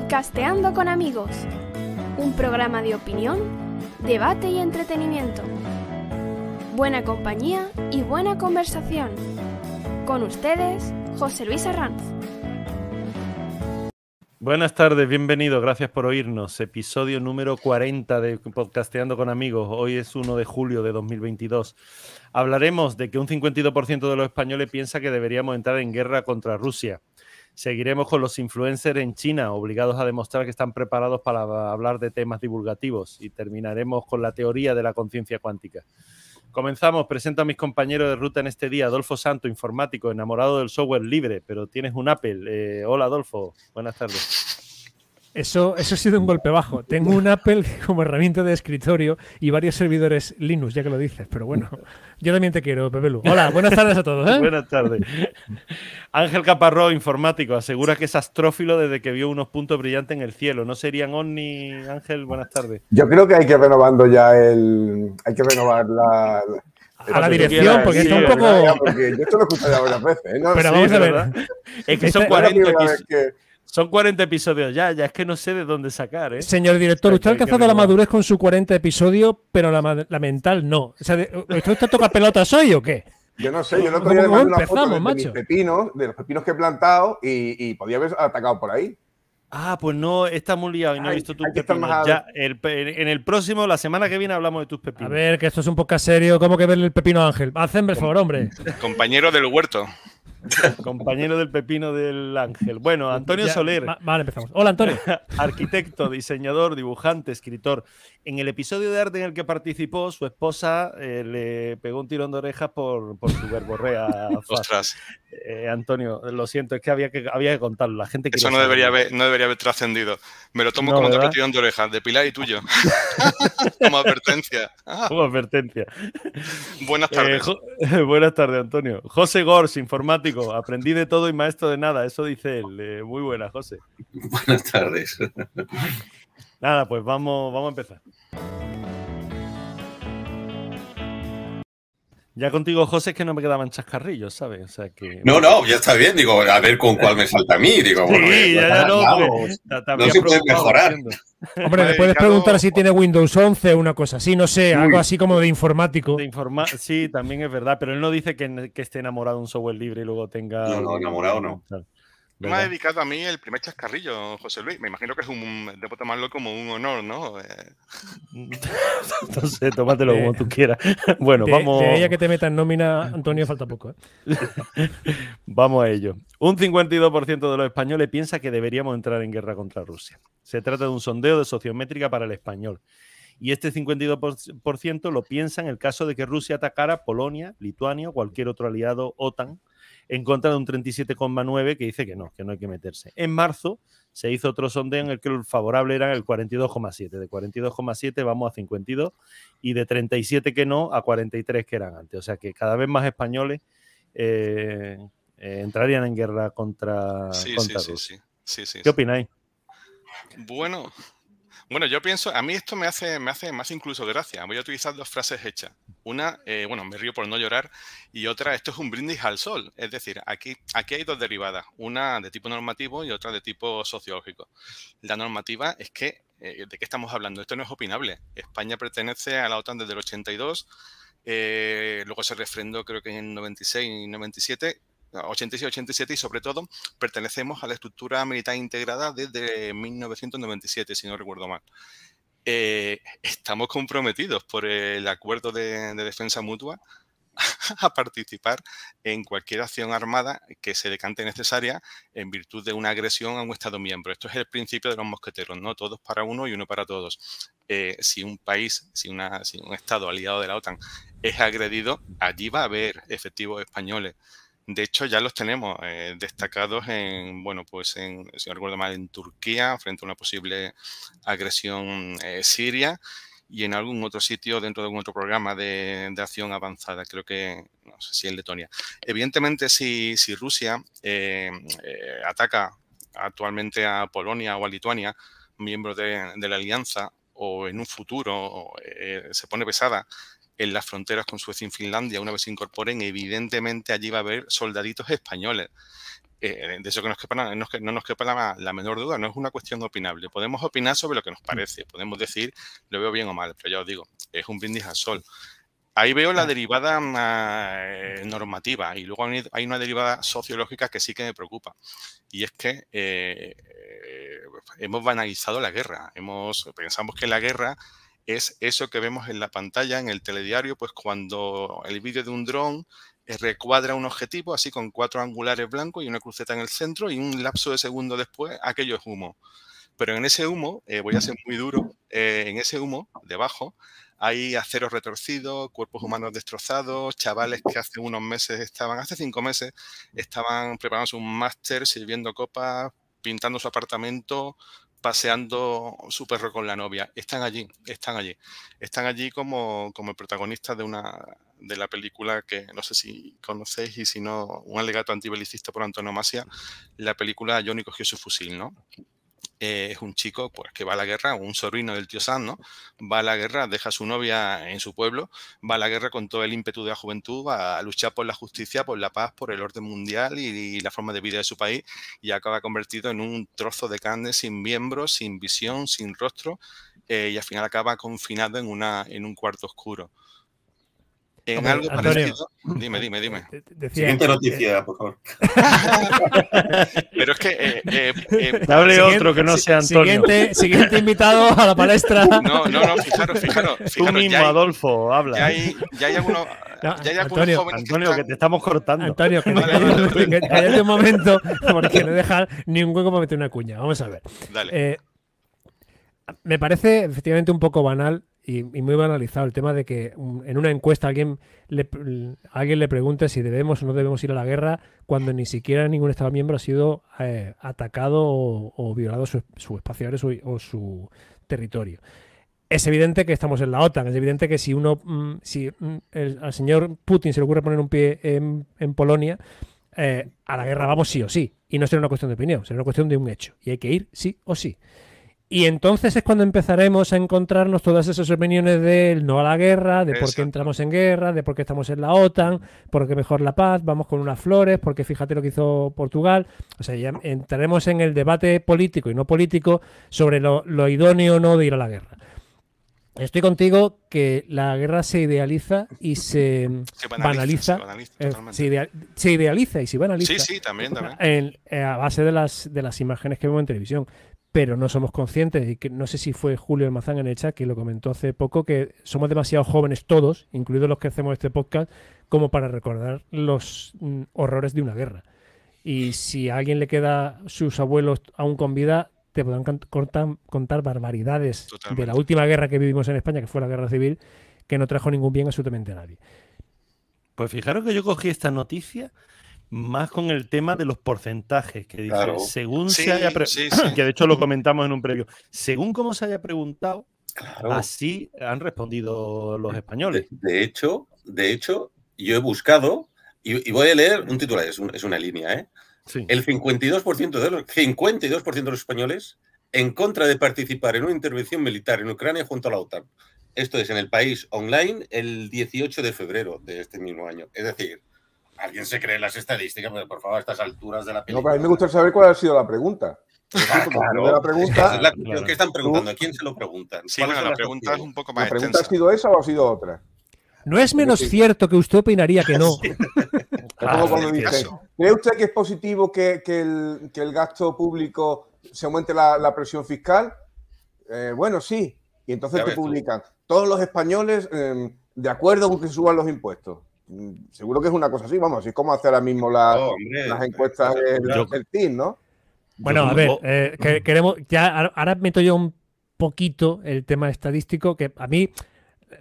Podcasteando con amigos, un programa de opinión, debate y entretenimiento. Buena compañía y buena conversación. Con ustedes, José Luis Arranz. Buenas tardes, bienvenidos, gracias por oírnos. Episodio número 40 de Podcasteando con amigos. Hoy es 1 de julio de 2022. Hablaremos de que un 52% de los españoles piensa que deberíamos entrar en guerra contra Rusia. Seguiremos con los influencers en China, obligados a demostrar que están preparados para hablar de temas divulgativos. Y terminaremos con la teoría de la conciencia cuántica. Comenzamos, presento a mis compañeros de ruta en este día, Adolfo Santo, informático, enamorado del software libre, pero tienes un Apple. Eh, hola Adolfo, buenas tardes. Eso, eso ha sido un golpe bajo. Tengo un Apple como herramienta de escritorio y varios servidores Linux, ya que lo dices, pero bueno, yo también te quiero, Pepelu. Hola, buenas tardes a todos. ¿eh? Buenas tardes. Ángel Caparró, informático, asegura que es astrófilo desde que vio unos puntos brillantes en el cielo. ¿No serían ovni, Ángel? Buenas tardes. Yo creo que hay que renovando ya el. Hay que renovar la. a la dirección, porque está un poco. Porque yo esto lo he escuchado ya varias veces. ¿eh? Pero vamos a ver. Es que son 40 episodios. Son 40 episodios ya, ya es que no sé de dónde sacar, ¿eh? Señor director, usted ha alcanzado la madurez con su 40 episodios, pero la, la mental no. O sea, ¿usted toca pelotas hoy o qué? Yo no sé, yo no podía ver una foto de, mis pepinos, de los pepinos que he plantado y, y podía haber atacado por ahí. Ah, pues no, está muy liado y no he visto tus pepinos. Ya, en el próximo, la semana que viene, hablamos de tus pepinos. A ver, que esto es un poco serio. ¿Cómo que verle el pepino a Ángel? Hacen, por favor, hombre. Compañero del huerto. Compañero del pepino del ángel. Bueno, Antonio Soler. Vale, empezamos. Hola, Antonio. Arquitecto, diseñador, dibujante, escritor. En el episodio de arte en el que participó, su esposa eh, le pegó un tirón de orejas por, por su verborrea. Ostras. Eh, Antonio, lo siento, es que había que, había que contarlo. La gente Eso no debería, haber, no debería haber trascendido. Me lo tomo como otro tirón de orejas, de Pilar y tuyo. como advertencia. como advertencia. Buenas tardes. Eh, buenas tardes, Antonio. José Gors, informático. Aprendí de todo y maestro de nada. Eso dice él. muy buena, José. Buenas tardes. Nada, pues vamos, vamos a empezar. Ya contigo, José, es que no me quedaban chascarrillos, ¿sabes? O sea que... No, no, ya está bien. Digo, a ver con cuál me salta a mí. Digo, bueno, sí, ya, ya no, no se puede mejorar. Hombre, le puedes preguntar si tiene Windows 11 o una cosa así, no sé, algo así como de informático. De informa sí, también es verdad, pero él no dice que, que, esté enamorado de un software libre y luego tenga. No, no, enamorado no. Me ha dedicado a mí el primer chascarrillo, José Luis. Me imagino que es un. Debo tomarlo como un honor, ¿no? Eh, no sé, tómatelo como tú quieras. Bueno, vamos. De ella que te meta en nómina, Antonio, falta poco. ¿eh? vamos a ello. Un 52% de los españoles piensa que deberíamos entrar en guerra contra Rusia. Se trata de un sondeo de sociométrica para el español. Y este 52% lo piensa en el caso de que Rusia atacara Polonia, Lituania o cualquier otro aliado OTAN en contra de un 37,9 que dice que no, que no hay que meterse. En marzo se hizo otro sondeo en el que el favorable era el 42,7. De 42,7 vamos a 52 y de 37 que no a 43 que eran antes. O sea que cada vez más españoles eh, eh, entrarían en guerra contra, sí, contra sí, Rusia. Sí, sí, ¿Qué opináis? Bueno, bueno, yo pienso, a mí esto me hace, me hace más incluso gracia. Voy a utilizar dos frases hechas. Una, eh, bueno, me río por no llorar, y otra, esto es un brindis al sol. Es decir, aquí, aquí hay dos derivadas, una de tipo normativo y otra de tipo sociológico. La normativa es que, eh, ¿de qué estamos hablando? Esto no es opinable. España pertenece a la OTAN desde el 82, eh, luego se refrendó creo que en 96 y 97 86-87 y sobre todo pertenecemos a la estructura militar integrada desde 1997, si no recuerdo mal. Eh, estamos comprometidos por el acuerdo de, defensa mutua a participar en cualquier acción armada que se decante necesaria en virtud de una agresión a un Estado miembro. Esto es el principio de los mosqueteros, ¿no? Todos para uno y uno para todos. Eh, si un país, si, una, si un Estado aliado de la OTAN es agredido, allí va a haber efectivos españoles de hecho, ya los tenemos eh, destacados en, bueno, pues en, si no recuerdo mal, en Turquía, frente a una posible agresión eh, siria, y en algún otro sitio dentro de algún otro programa de, acción avanzada, creo que, no sé si en Letonia. Evidentemente, si, si Rusia eh, ataca actualmente a Polonia o a Lituania, miembros de, de la alianza, o en un futuro se pone pesada en las fronteras con Suecia y Finlandia, una vez se incorporen, evidentemente allí va a haber soldaditos españoles. eh, de eso que, nos quepa, no, no nos quepa la, la, menor duda, no es una cuestión opinable. Podemos opinar sobre lo que nos parece, podemos decir lo veo bien o mal, pero ya os digo, es un brindis al sol. Ahí veo la derivada eh, normativa y luego hay una derivada sociológica que sí que me preocupa. Y es que eh, hemos banalizado la guerra. Hemos, pensamos que la guerra es eso que vemos en la pantalla, en el telediario, pues cuando el vídeo de un dron eh, recuadra un objetivo así con cuatro angulares blancos y una cruceta en el centro y un lapso de segundo después aquello es humo. Pero en ese humo, eh, voy a ser muy duro, eh, en ese humo, debajo, hay aceros retorcidos, cuerpos humanos destrozados, chavales que hace unos meses estaban, hace cinco meses, estaban preparándose un máster, sirviendo copas, pintando su apartamento, paseando su perro con la novia. Están allí, están allí. Están allí como, como protagonistas de una de la película que no sé si conocéis y si no, un alegato antibelicista por antonomasia, la película Johnny cogió su fusil, ¿no? Eh, es un chico pues, que va a la guerra, un sobrino del tío Sam, ¿no? Va a la guerra, deja a su novia en su pueblo, va a la guerra con todo el ímpetu de la juventud, va a luchar por la justicia, por la paz, por el orden mundial y, la forma de vida de su país y acaba convertido en un trozo de carne sin miembros, sin visión, sin rostro eh, y al final acaba confinado en, una, en un cuarto oscuro. En algo parecido. Dime, dime, dime. Siguiente noticia, por favor. Pero es que. Eh, eh, eh Dale otro que no sea Antonio. Siguiente, siguiente, invitado a la palestra. No, no, no, fijaros, fijaros. fijaros Tú mismo, ya hay, Adolfo, habla. Ya hay, ya hay algunos. ya hay Antonio, jóvenes Antonio, que, te estamos cortando. Antonio, que, vale, que, un momento, porque no deja ni un hueco para meter una cuña. Vamos a ver. Dale. Eh, me parece efectivamente un poco banal y, muy banalizado el tema de que en una encuesta alguien le, alguien le pregunte si debemos o no debemos ir a la guerra cuando ni siquiera ningún Estado miembro ha sido eh, atacado o, violado su, espacio aéreo o su territorio. Es evidente que estamos en la OTAN, es evidente que si uno, mm, si mm, al señor Putin se le ocurre poner un pie en, Polonia, eh, a la guerra vamos sí o sí. Y no será una cuestión de opinión, será una cuestión de un hecho. Y hay que ir sí o sí. Y entonces es cuando empezaremos a encontrarnos todas esas opiniones del no a la guerra, de por qué entramos en guerra, de por qué estamos en la OTAN, por qué mejor la paz, vamos con unas flores, porque fíjate lo que hizo Portugal. O sea, ya entraremos en el debate político y no político sobre lo, idóneo o no de ir a la guerra. Estoy contigo que la guerra se idealiza y se, banaliza. Se, idealiza y se banaliza. Sí, sí, también, también. Eh, a base de las, de las imágenes que vemos en televisión pero no somos conscientes, y que no sé si fue Julio Almazán en el chat que lo comentó hace poco, que somos demasiado jóvenes todos, incluidos los que hacemos este podcast, como para recordar los mm, horrores de una guerra. Y si a alguien le queda sus abuelos aún con vida, te podrán contar, barbaridades de la última guerra que vivimos en España, que fue la guerra civil, que no trajo ningún bien absolutamente a nadie. Pues fijaros que yo cogí esta noticia más con el tema de los porcentajes, que dice, según se haya que de hecho lo comentamos en un previo, según cómo se haya preguntado, así han respondido los españoles. De, hecho, de hecho, yo he buscado, y, voy a leer un titular, es, es una línea, ¿eh? El 52% de los 52% de los españoles en contra de participar en una intervención militar en Ucrania junto a la OTAN. Esto es en el país online el 18 de febrero de este mismo año. Es decir, alguien se cree las estadísticas, pero por favor, a estas alturas de la película. No, pero a mí me gustaría saber cuál ha sido la pregunta. Ah, claro. la pregunta, ¿Qué están preguntando? ¿A quién se lo preguntan? Sí, bueno, la pregunta es un poco más ¿La pregunta ha sido esa o ha sido otra? No es menos cierto que usted opinaría que no. ¿Cree usted que es positivo que, que, el, que el, gasto público se aumente la, la presión fiscal? Eh, bueno, sí. Y entonces te publican. Todos los españoles eh, de acuerdo con que suban los impuestos. Seguro que es una cosa así, vamos, así es como hace ahora mismo las encuestas del, TIN, ¿no? Bueno, a ver, eh, queremos, ya ahora meto yo un poquito el tema estadístico, que a mí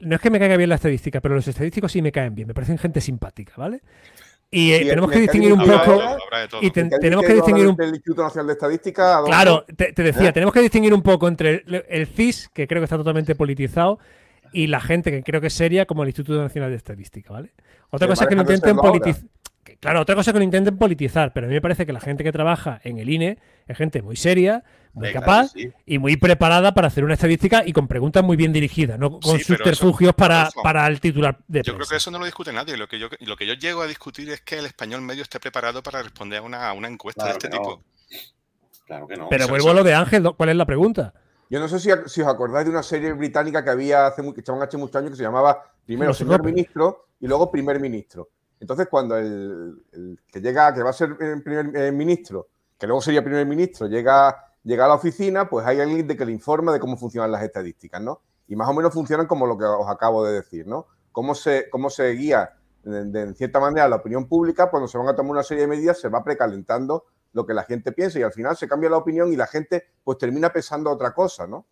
no es que me caiga bien la estadística, pero los estadísticos sí me caen bien, me parecen gente simpática, ¿vale? Y eh, tenemos que distinguir un poco. Y tenemos que distinguir un del Instituto Nacional de Estadística. Claro, te, decía, ¿Eh? tenemos que distinguir un poco entre el CIS, que creo que está totalmente politizado, y la gente que creo que es seria como el Instituto Nacional de Estadística, ¿vale? Otra cosa es que lo intenten politizar. claro, otra cosa que lo intenten politizar, pero a mí me parece que la gente que trabaja en el INE es gente muy seria, muy capaz y muy preparada para hacer una estadística y con preguntas muy bien dirigidas, no con subterfugios para, para el titular de Yo creo que eso no lo discute nadie. Lo que, yo, lo que yo llego a discutir es que el español medio esté preparado para responder a una, una encuesta de este tipo. Claro que no. Pero vuelvo a lo de Ángel, ¿cuál es la pregunta? Yo no sé si, os acordáis de una serie británica que había hace, que echaban hace muchos años que se llamaba primero señor ministro y luego primer ministro. Entonces, cuando el, que llega, que va a ser el primer eh, ministro, que luego sería primer ministro, llega, llega a la oficina, pues hay alguien de que le informa de cómo funcionan las estadísticas, ¿no? Y más o menos funcionan como lo que os acabo de decir, ¿no? Cómo se, cómo se guía de, cierta manera la opinión pública, cuando se van a tomar una serie de medidas, se va precalentando lo que la gente piensa y al final se cambia la opinión y la gente pues termina pensando otra cosa, ¿no?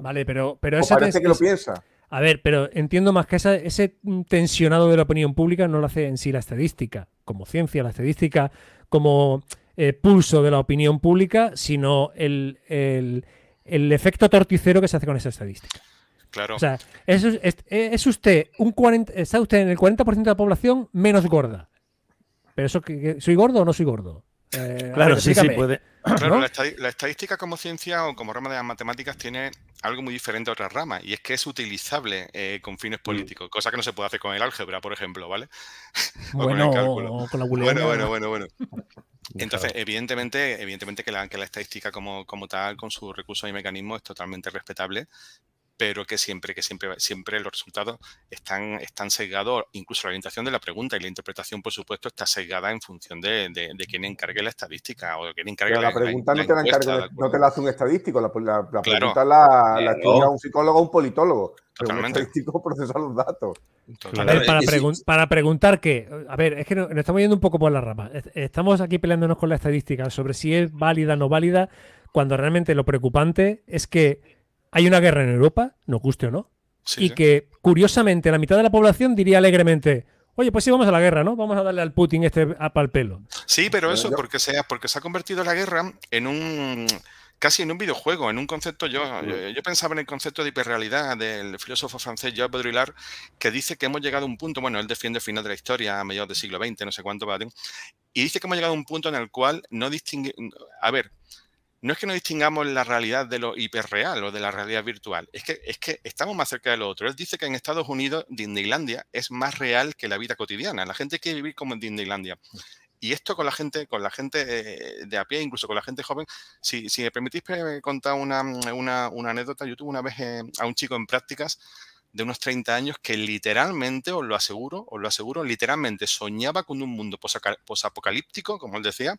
Vale, pero, pero eso parece que lo piensa. A ver, pero entiendo más que ese tensionado de la opinión pública no lo hace en sí la estadística, como ciencia, la estadística como eh, pulso de la opinión pública, sino el, efecto torticero que se hace con esa estadística. Claro. O sea, es, es, usted un 40, está usted en el 40% de la población menos gorda. Pero eso, ¿soy gordo o no soy gordo? Eh, claro, sí, sí, puede. Claro, la, estadística como ciencia o como rama de las matemáticas tiene algo muy diferente a otras ramas y es que es utilizable eh, con fines mm. políticos, cosa que no se puede hacer con el álgebra, por ejemplo, ¿vale? Bueno, o con, la Bueno, bueno, bueno, bueno. Entonces, evidentemente, evidentemente que la, que la estadística como, como tal, con sus recursos y mecanismos, es totalmente respetable pero que siempre, que siempre, siempre los resultados están, están sesgados, incluso la orientación de la pregunta y la interpretación, por supuesto, está sesgada en función de, de, quién encargue la estadística o de quién encargue la, la, pregunta no, te la encargue, no te la hace un estadístico, la, pregunta la, la estudia un psicólogo o un politólogo. Pero un estadístico procesa los datos. para, para, preguntar qué. A ver, es que nos, estamos yendo un poco por la rama. Estamos aquí peleándonos con la estadística sobre si es válida o no válida, cuando realmente lo preocupante es que hay una guerra en Europa, nos guste o no, y que curiosamente la mitad de la población diría alegremente, oye, pues sí, vamos a la guerra, ¿no? Vamos a darle al Putin este pal pelo. Sí, pero eso porque se, porque se ha convertido la guerra en un casi en un videojuego, en un concepto, yo, yo, pensaba en el concepto de hiperrealidad del filósofo francés Jacques Baudrillard, que dice que hemos llegado a un punto, bueno, él defiende el final de la historia a mediados del siglo XX, no sé cuánto, y dice que hemos llegado a un punto en el cual no distingue, a ver, no es que no distingamos la realidad de lo hiperreal o de la realidad virtual, es que, es que estamos más cerca de lo otro. Él dice que en Estados Unidos Disneylandia es más real que la vida cotidiana. La gente quiere vivir como en Disneylandia. Y esto con la gente, con la gente eh, de a pie, incluso con la gente joven, si, me permitís contar una, anécdota, yo tuve una vez eh, a un chico en prácticas de unos 30 años que literalmente, os lo aseguro, os lo aseguro, literalmente soñaba con un mundo posapocalíptico, como él decía,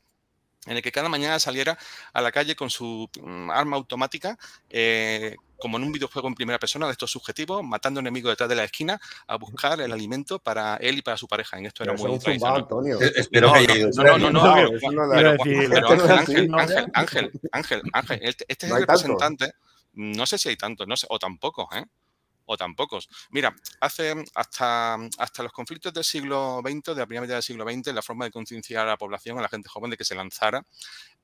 en el que cada mañana saliera a la calle con su mm, arma automática, eh, como en un videojuego en primera persona de estos subjetivos, matando enemigos detrás de la esquina a buscar el alimento para él y para su pareja. En esto era muy Espero que No, no, no. Ángel, Ángel, Ángel, Ángel, este, este es el representante. No sé si hay tantos, no sé, o tampoco, ¿eh? O tampoco. Mira, hace hasta, hasta los conflictos del siglo XX, de la primera mitad del siglo XX, la forma de concienciar a la población, a la gente joven de que se lanzara,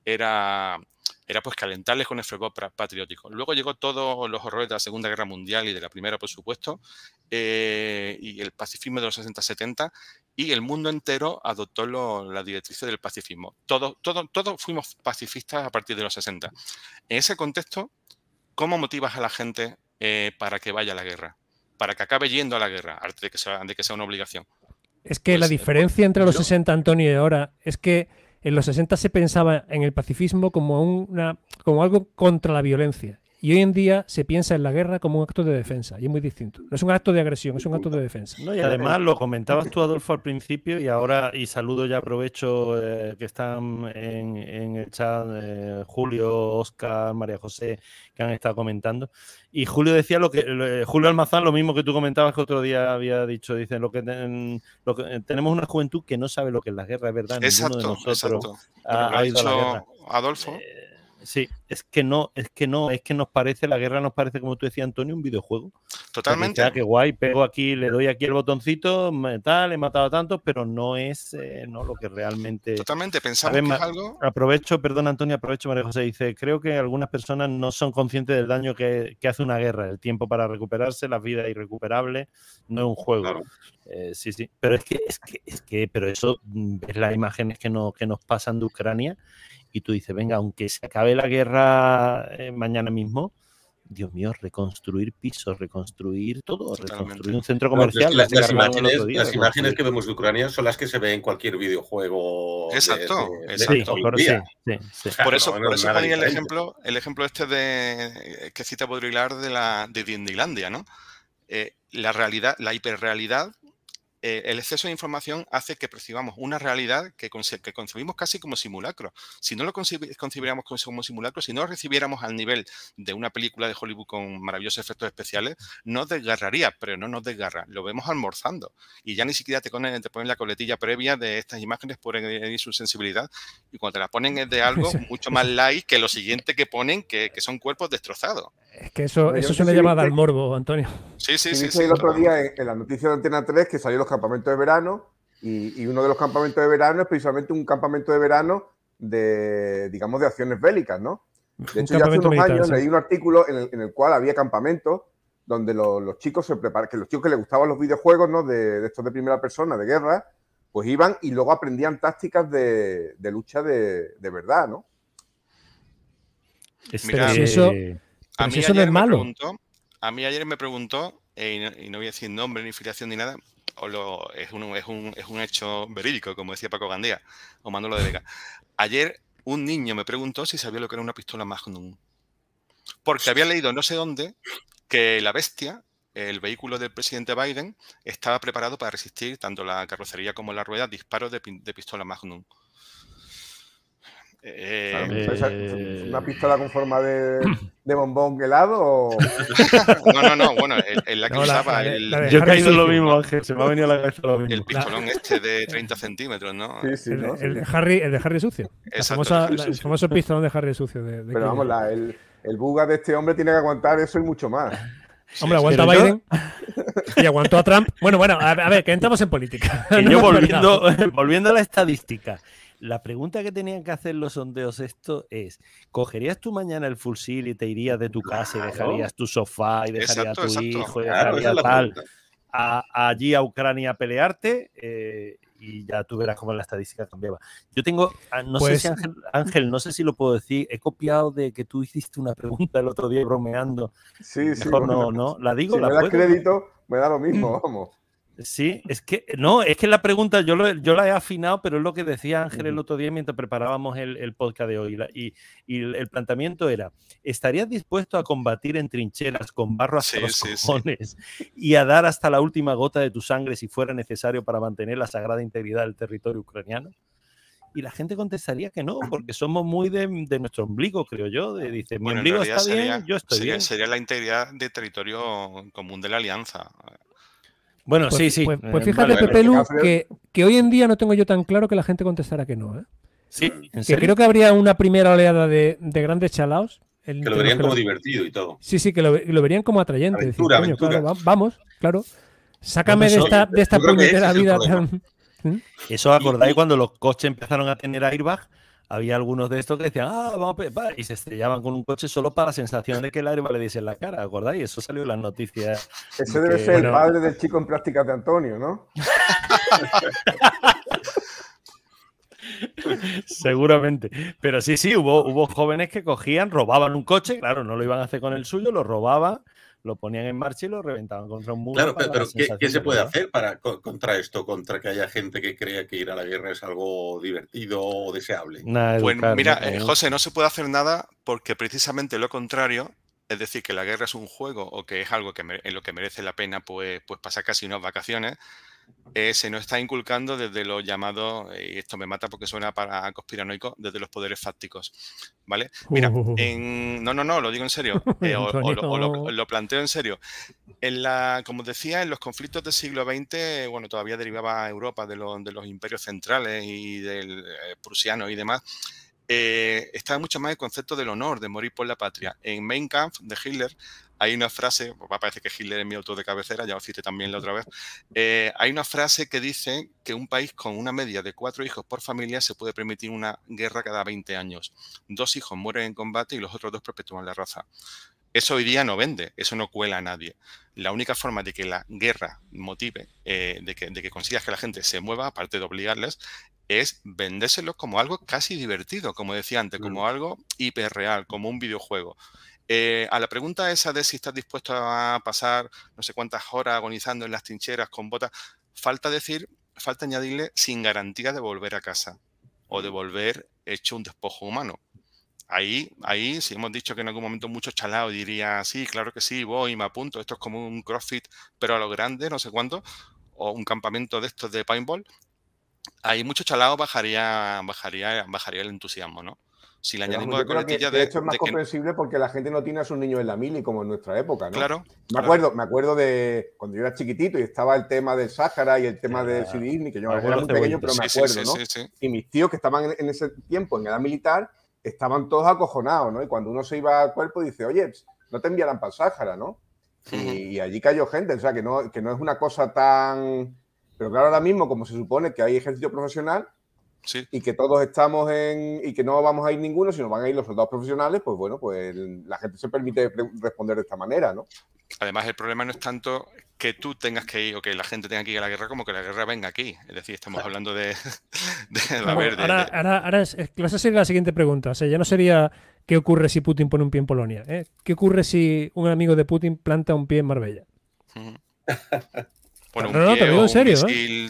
era, era pues calentarles con el fervor patriótico. Luego llegó todos los horrores de la Segunda Guerra Mundial y de la Primera, por supuesto, eh, y el pacifismo de los 60-70, y el mundo entero adoptó la directriz del pacifismo. Todos todo, todo fuimos pacifistas a partir de los 60. En ese contexto, ¿cómo motivas a la gente eh, para que vaya a la guerra, para que acabe yendo a la guerra, antes de que sea, de que sea una obligación. Es que la pues, diferencia entre los 60, Antonio, y ahora es que en los 60 se pensaba en el pacifismo como, una, como algo contra la violencia. Y hoy en día se piensa en la guerra como un acto de defensa, y es muy distinto. No es un acto de agresión, es un acto de defensa. y además lo comentabas tú, Adolfo, al principio, y ahora, y saludo ya, aprovecho eh, que están en, el chat eh, Julio, Oscar, María José, que han estado comentando. Y Julio decía lo que, Julio Almazán, lo mismo que tú comentabas que otro día había dicho, dice, lo que, lo que tenemos una juventud que no sabe lo que es la guerra, es verdad. Exacto, Ninguno de nosotros Ha, ido a la guerra. Adolfo. Sí, es que no, es que no, es que nos parece, la guerra nos parece, como tú decías, Antonio, un videojuego. Totalmente. Ya que guay, pego aquí, le doy aquí el botoncito, tal, he matado a tantos, pero no es eh, no lo que realmente. Totalmente, pensamos que es algo. Aprovecho, perdón, Antonio, aprovecho, María José, dice, creo que algunas personas no son conscientes del daño que, hace una guerra, el tiempo para recuperarse, la vida irrecuperable, no es un juego. Eh, sí, sí. Pero es que, es que, es que, pero eso, mm, ves las imágenes que, no, que nos pasan de Ucrania y tú dices, venga, aunque se acabe la guerra eh, mañana mismo, Dios mío, reconstruir pisos, reconstruir todo, reconstruir un centro comercial. las, imágenes, que vemos de Ucrania son las que se ven en cualquier videojuego. Exacto, exacto. por eso, por eso el ejemplo, el ejemplo este de que cita Baudrillard de la de Dindilandia, ¿no? Eh, la realidad, la hiperrealidad eh, el exceso de información hace que percibamos una realidad que, concebimos casi como simulacro. Si no lo concebiéramos como simulacro, si no lo recibiéramos al nivel de una película de Hollywood con maravillosos efectos especiales, nos desgarraría, pero no nos desgarra. Lo vemos almorzando y ya ni siquiera te ponen, te ponen la coletilla previa de estas imágenes por su sensibilidad y cuando te la ponen es de algo mucho más light que lo siguiente que ponen, que, son cuerpos destrozados. Es que eso, eso es una llamada al morbo, Antonio. Sí, sí, sí. el otro día en, la noticia de Antena 3 que salió los campamentos de verano y, uno de los campamentos de verano es precisamente un campamento de verano de, digamos, de acciones bélicas, ¿no? De hecho, ya hace unos años leí un artículo en el, cual había campamentos donde los, chicos se preparan, que los chicos que les gustaban los videojuegos, ¿no? De, estos de primera persona, de guerra, pues iban y luego aprendían tácticas de, lucha de, verdad, ¿no? Mira, eso, a mí eso no es malo. a mí ayer me preguntó, eh, y, no, voy a decir nombre, ni filiación, ni nada, o lo, es, un, es, un, es un hecho verídico, como decía Paco Gandía, o Manolo de Vega. Ayer un niño me preguntó si sabía lo que era una pistola Magnum. Porque había leído no sé dónde que la bestia, el vehículo del presidente Biden, estaba preparado para resistir tanto la carrocería como la rueda disparos de, de pistola Magnum. Eh, ¿Una pistola con forma de, bombón helado? O... no, no, no, bueno, es la que usaba el... Yo he caído lo mismo, Ángel, se me ha venido a la cabeza lo mismo. El pistolón este de 30 centímetros, ¿no? Sí, sí, el, de Harry, el de Harry sucio. Exacto, el famoso pistolón de Harry sucio. De, Pero vamos, la, el, el buga de este hombre tiene que aguantar eso y mucho más. Hombre, aguanta Biden y aguantó a Trump. Bueno, bueno, a, ver, que entramos en política. yo volviendo, volviendo a la estadística, la pregunta que tenían que hacer los sondeos esto es, ¿cogerías tú mañana el fusil y te irías de tu casa y dejarías tu sofá y dejarías a tu hijo y dejarías tal allí a Ucrania a pelearte? Eh, y ya tú verás cómo la estadística cambiaba. Yo tengo, ah, no sé si pues Ángel, no sé si lo puedo decir, he copiado de que tú hiciste una pregunta el otro día bromeando. Sí, sí. Mejor no, no, la digo. Si la me das crédito, me da lo mismo, vamos. Sí, es que no, es que la pregunta yo, yo la he afinado, pero es lo que decía Ángel el otro día mientras preparábamos el, podcast de hoy. Y, el planteamiento era: ¿estarías dispuesto a combatir en trincheras con barro hasta los cojones y a dar hasta la última gota de tu sangre si fuera necesario para mantener la sagrada integridad del territorio ucraniano? Y la gente contestaría que no, porque somos muy de, nuestro ombligo, creo yo. De, dice, mi ombligo está bien, yo estoy bien. Sería la integridad del territorio común de la alianza. Bueno, pues sí, sí. Pues, pues eh, fíjate, Pepe Lu, que, hoy en día no tengo yo tan claro que la gente contestara que no. ¿eh? Sí, que creo que habría una primera oleada de, grandes chalaos. que lo verían como divertido y todo. Sí, sí, que lo, verían como atrayente. vamos, claro. Sácame de esta, de esta puñetera vida tan. ¿Mm? Eso acordáis cuando los coches empezaron a tener airbag había algunos de estos que decían, ah, vamos a y se estrellaban con un coche solo para la sensación de que el airbag le diese en la cara, ¿acordáis? Eso salió en las noticias. Ese debe ser el padre del chico en prácticas de Antonio, ¿no? Seguramente. Pero sí, sí, hubo, hubo jóvenes que cogían, robaban un coche, claro, no lo iban a hacer con el suyo, lo robaban lo ponían en marcha y lo reventaban contra un muro. Claro, pero, ¿qué, se puede hacer para, contra esto? Contra que haya gente que crea que ir a la guerra es algo divertido o deseable. pues mira, eh, José, no se puede hacer nada porque precisamente lo contrario, es decir, que la guerra es un juego o que es algo que en lo que merece la pena pues, pues pasar casi unas vacaciones, eh, se nos está inculcando desde lo llamado, y esto me mata porque suena para conspiranoico, desde los poderes fácticos. ¿Vale? Mira, uh. en, no, no, no, lo digo en serio, eh, o, lo, planteo en serio. En la, como decía, en los conflictos del siglo XX, bueno, todavía derivaba Europa de, de los imperios centrales y del eh, prusiano y demás. eh, está mucho más el concepto del honor, de morir por la patria. En Mein Kampf de Hitler hay una frase, parece que Hitler es mi autor de cabecera, ya lo cité también la otra vez, eh, hay una frase que dice que un país con una media de cuatro hijos por familia se puede permitir una guerra cada 20 años. Dos hijos mueren en combate y los otros dos perpetúan la raza. Eso hoy día no vende, eso no cuela a nadie. La única forma de que la guerra motive, eh, de, que, de que consigas que la gente se mueva, aparte de obligarles, es vendérselos como algo casi divertido, como decía antes, como algo hiperreal, como un videojuego. Eh, a la pregunta esa de si estás dispuesto a pasar no sé cuántas horas agonizando en las trincheras con botas, falta decir, falta añadirle sin garantía de volver a casa o de volver hecho un despojo humano. Ahí, ahí, si hemos dicho que en algún momento mucho chalado diría, sí, claro que sí, voy me apunto, esto es como un CrossFit, pero a lo grande, no sé cuánto, o un campamento de estos de paintball, ahí mucho chalado bajaría, bajaría, bajaría el entusiasmo, ¿no? Si le añadimos de de, hecho es más comprensible porque la gente no tiene a sus niños en la mili como en nuestra época, ¿no? Claro. Me acuerdo, me acuerdo de cuando yo era chiquitito y estaba el tema del Sáhara y el tema del civismo, que yo era muy pequeño, pero me acuerdo, ¿no? y mis tíos que estaban en, ese tiempo en edad militar estaban todos acojonados, ¿no? Y cuando uno se iba al cuerpo dice, oye, no te enviarán para el Sáhara, ¿no? y, allí cayó gente, o sea, que no, que no es una cosa tan... Pero claro, ahora mismo, como se supone que hay ejército profesional, y que todos estamos en. y que no vamos a ir ninguno, sino van a ir los soldados profesionales, pues bueno, pues la gente se permite responder de esta manera, ¿no? Además, el problema no es tanto que tú tengas que ir o que la gente tenga que ir a la guerra como que la guerra venga aquí. Es decir, estamos hablando de. ahora, ahora, es, esa sería la siguiente pregunta. O sea, ya no sería qué ocurre si Putin pone un pie en Polonia. ¿eh? ¿Qué ocurre si un amigo de Putin planta un pie en Marbella? no, no, te digo en serio. ¿eh?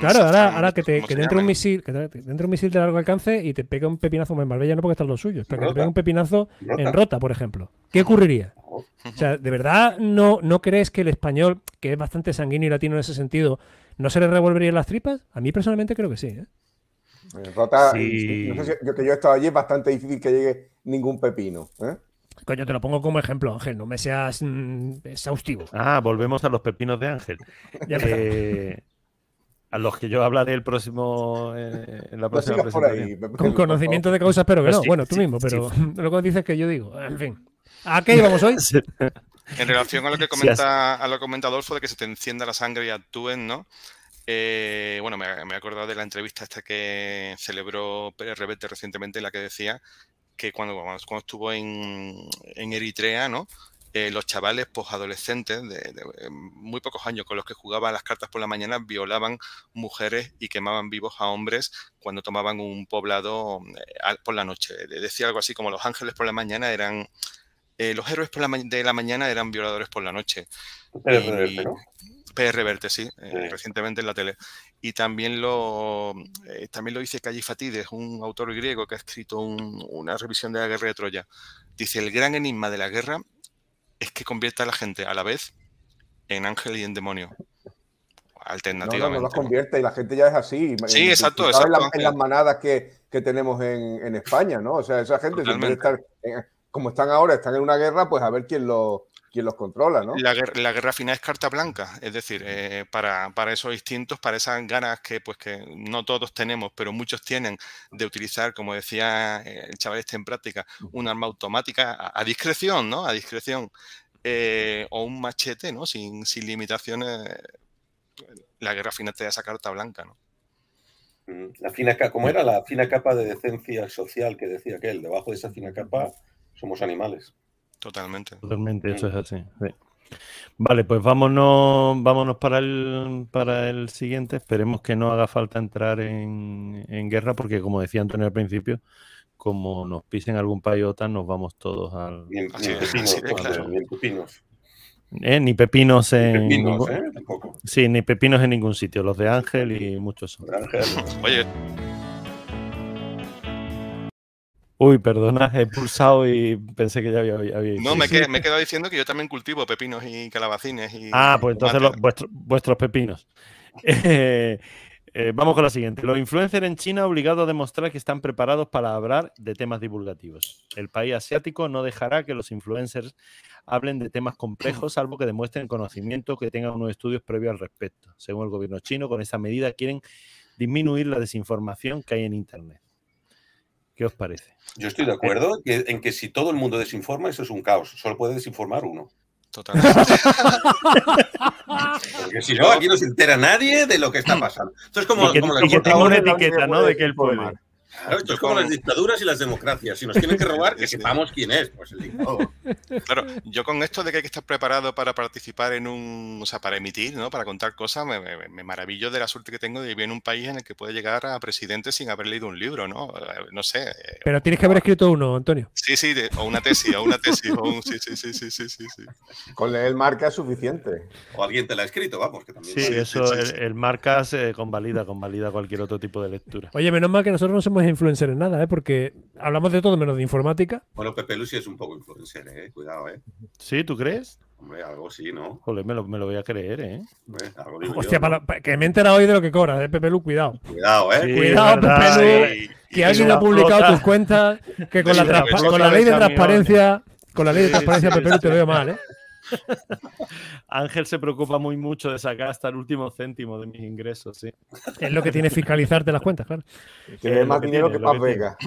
claro, ahora, que, te, entre un misil, que te, entre un misil de largo alcance y te pega un pepinazo en Marbella, no porque están los suyos, pero que te pega un pepinazo en Rota, por ejemplo. ¿Qué ocurriría? O sea, ¿de verdad no, no crees que el español, que es bastante sanguíneo y latino en ese sentido, no se le revolvería las tripas? A mí personalmente creo que sí. ¿eh? Rota, no sé si, yo que yo he estado allí, es bastante difícil que llegue ningún pepino. ¿eh? Coño, te lo pongo como ejemplo, Ángel, no me seas mm, exhaustivo. Ah, volvemos a los pepinos de Ángel. Eh, a los que yo hablaré el próximo eh, en la próxima presentación. Con conocimiento de causa, pero que no. bueno, tú mismo, pero luego dices que yo digo. En fin. ¿A qué íbamos hoy? En relación a lo que comenta, a lo que comenta Adolfo de que se te encienda la sangre y actúen, ¿no? Eh, bueno, me, he acordado de la entrevista esta que celebró Pérez Reverte recientemente, en la que decía que cuando, cuando estuvo en, Eritrea, ¿no? Eh, los chavales posadolescentes de, de, eh, muy pocos años con los que jugaban las cartas por la mañana violaban mujeres y quemaban vivos a hombres cuando tomaban un poblado eh, por la noche. Decía algo así como los ángeles por la mañana eran... los héroes por la de la mañana eran violadores por la noche. PR Verte, sí, recientemente en la tele. Y también lo, eh, también lo dice Fatides, un autor griego que ha escrito una revisión de la guerra de Troya. Dice, el gran enigma de la guerra es que convierta a la gente a la vez en ángel y en demonio. Alternativamente. No, no, los convierte y la gente ya es así. Sí, exacto. exacto en, las manadas que, tenemos en, España, ¿no? O sea, esa gente, estar, como están ahora, están en una guerra, pues a ver quién lo, quien los controla, ¿no? La, guerra final es carta blanca, es decir, eh, para, esos instintos, para esas ganas que, pues, que no todos tenemos, pero muchos tienen de utilizar, como decía eh, el chaval este en práctica, un arma automática a, discreción, ¿no? A discreción. Eh, o un machete, ¿no? Sin, sin limitaciones, la guerra final te da esa carta blanca, ¿no? Mm, la fina ¿Cómo era la fina capa de decencia social que decía aquel? Debajo de esa fina capa somos animales. Totalmente. Totalmente, eso es así. Vale, pues vámonos, vámonos para el, para el siguiente. Esperemos que no haga falta entrar en, guerra, porque como decía Antonio al principio, como nos pisen algún país OTAN, nos vamos todos al. Ni, pepinos, eh, ni pepinos en. ningún... ¿eh? Sí, ni pepinos en ningún sitio. Los de Ángel y muchos Oye. Uy, perdona, he pulsado y pensé que ya había. había no, me, he quedado diciendo que yo también cultivo pepinos y calabacines. Y ah, pues entonces vuestros pepinos. Eh, eh, vamos con la siguiente. Los influencers en China obligados a demostrar que están preparados para hablar de temas divulgativos. El país asiático no dejará que los influencers hablen de temas complejos, salvo que demuestren conocimiento, que tengan unos estudios previos al respecto. Según el gobierno chino, con esa medida quieren disminuir la desinformación que hay en Internet. ¿Qué os parece? Yo estoy de acuerdo en que si todo el mundo desinforma, eso es un caos. Solo puede desinformar uno. Totalmente. Porque si no, aquí no se entera nadie de lo que está pasando. Entonces, como, y que, como y que tenga una etiqueta, ¿no? De que él puede. Claro, esto es como las dictaduras y las democracias. Si nos tienen que robar, que sepamos quién es, pues el dictador. Claro, yo con esto de que hay que estar preparado para participar en un, o sea, para emitir, ¿no? Para contar cosas, me, me, me maravillo de la suerte que tengo de vivir en un país en el que puede llegar a presidente sin haber leído un libro, ¿no? No sé. Eh, Pero tienes que haber escrito uno, Antonio. Sí, sí, de, o una tesis, o una tesis, o un, sí, sí, sí, sí, sí, sí, sí. Con leer marca es suficiente. O alguien te la ha escrito, vamos, que también. Sí, vale. eso, sí, sí, el, el, marcas eh, convalida, convalida cualquier otro tipo de lectura. Oye, menos mal que nosotros no somos influencers en nada, ¿eh? Porque hablamos de todo menos de informática. Bueno, Pepe Lucy es un poco influencer, ¿eh? Cuidado, ¿eh? ¿Sí? ¿tú crees? Hombre, algo sí, ¿no? Joder, me lo, me lo voy a creer, ¿eh? Hombre, algo digo Hostia, yo, para, ¿no? para- que me he enterado hoy de lo que cobra, ¿eh? Pepe Lu, cuidado. Cuidado, ¿eh? Sí, Cuidado, verdad, Pepe Lu, eh. que alguien ha publicado flota- tus cuentas, que con la, Sí, con la ley de transparencia, con la ley de Sí, transparencia, sí, Pepe Lu, sí, te sí. veo mal, ¿eh? Ángel se preocupa muy mucho de sacar hasta el último céntimo de mis ingresos, sí. Es lo que tiene fiscalizarte las cuentas, claro. Lo más que dinero tiene, que que Vega.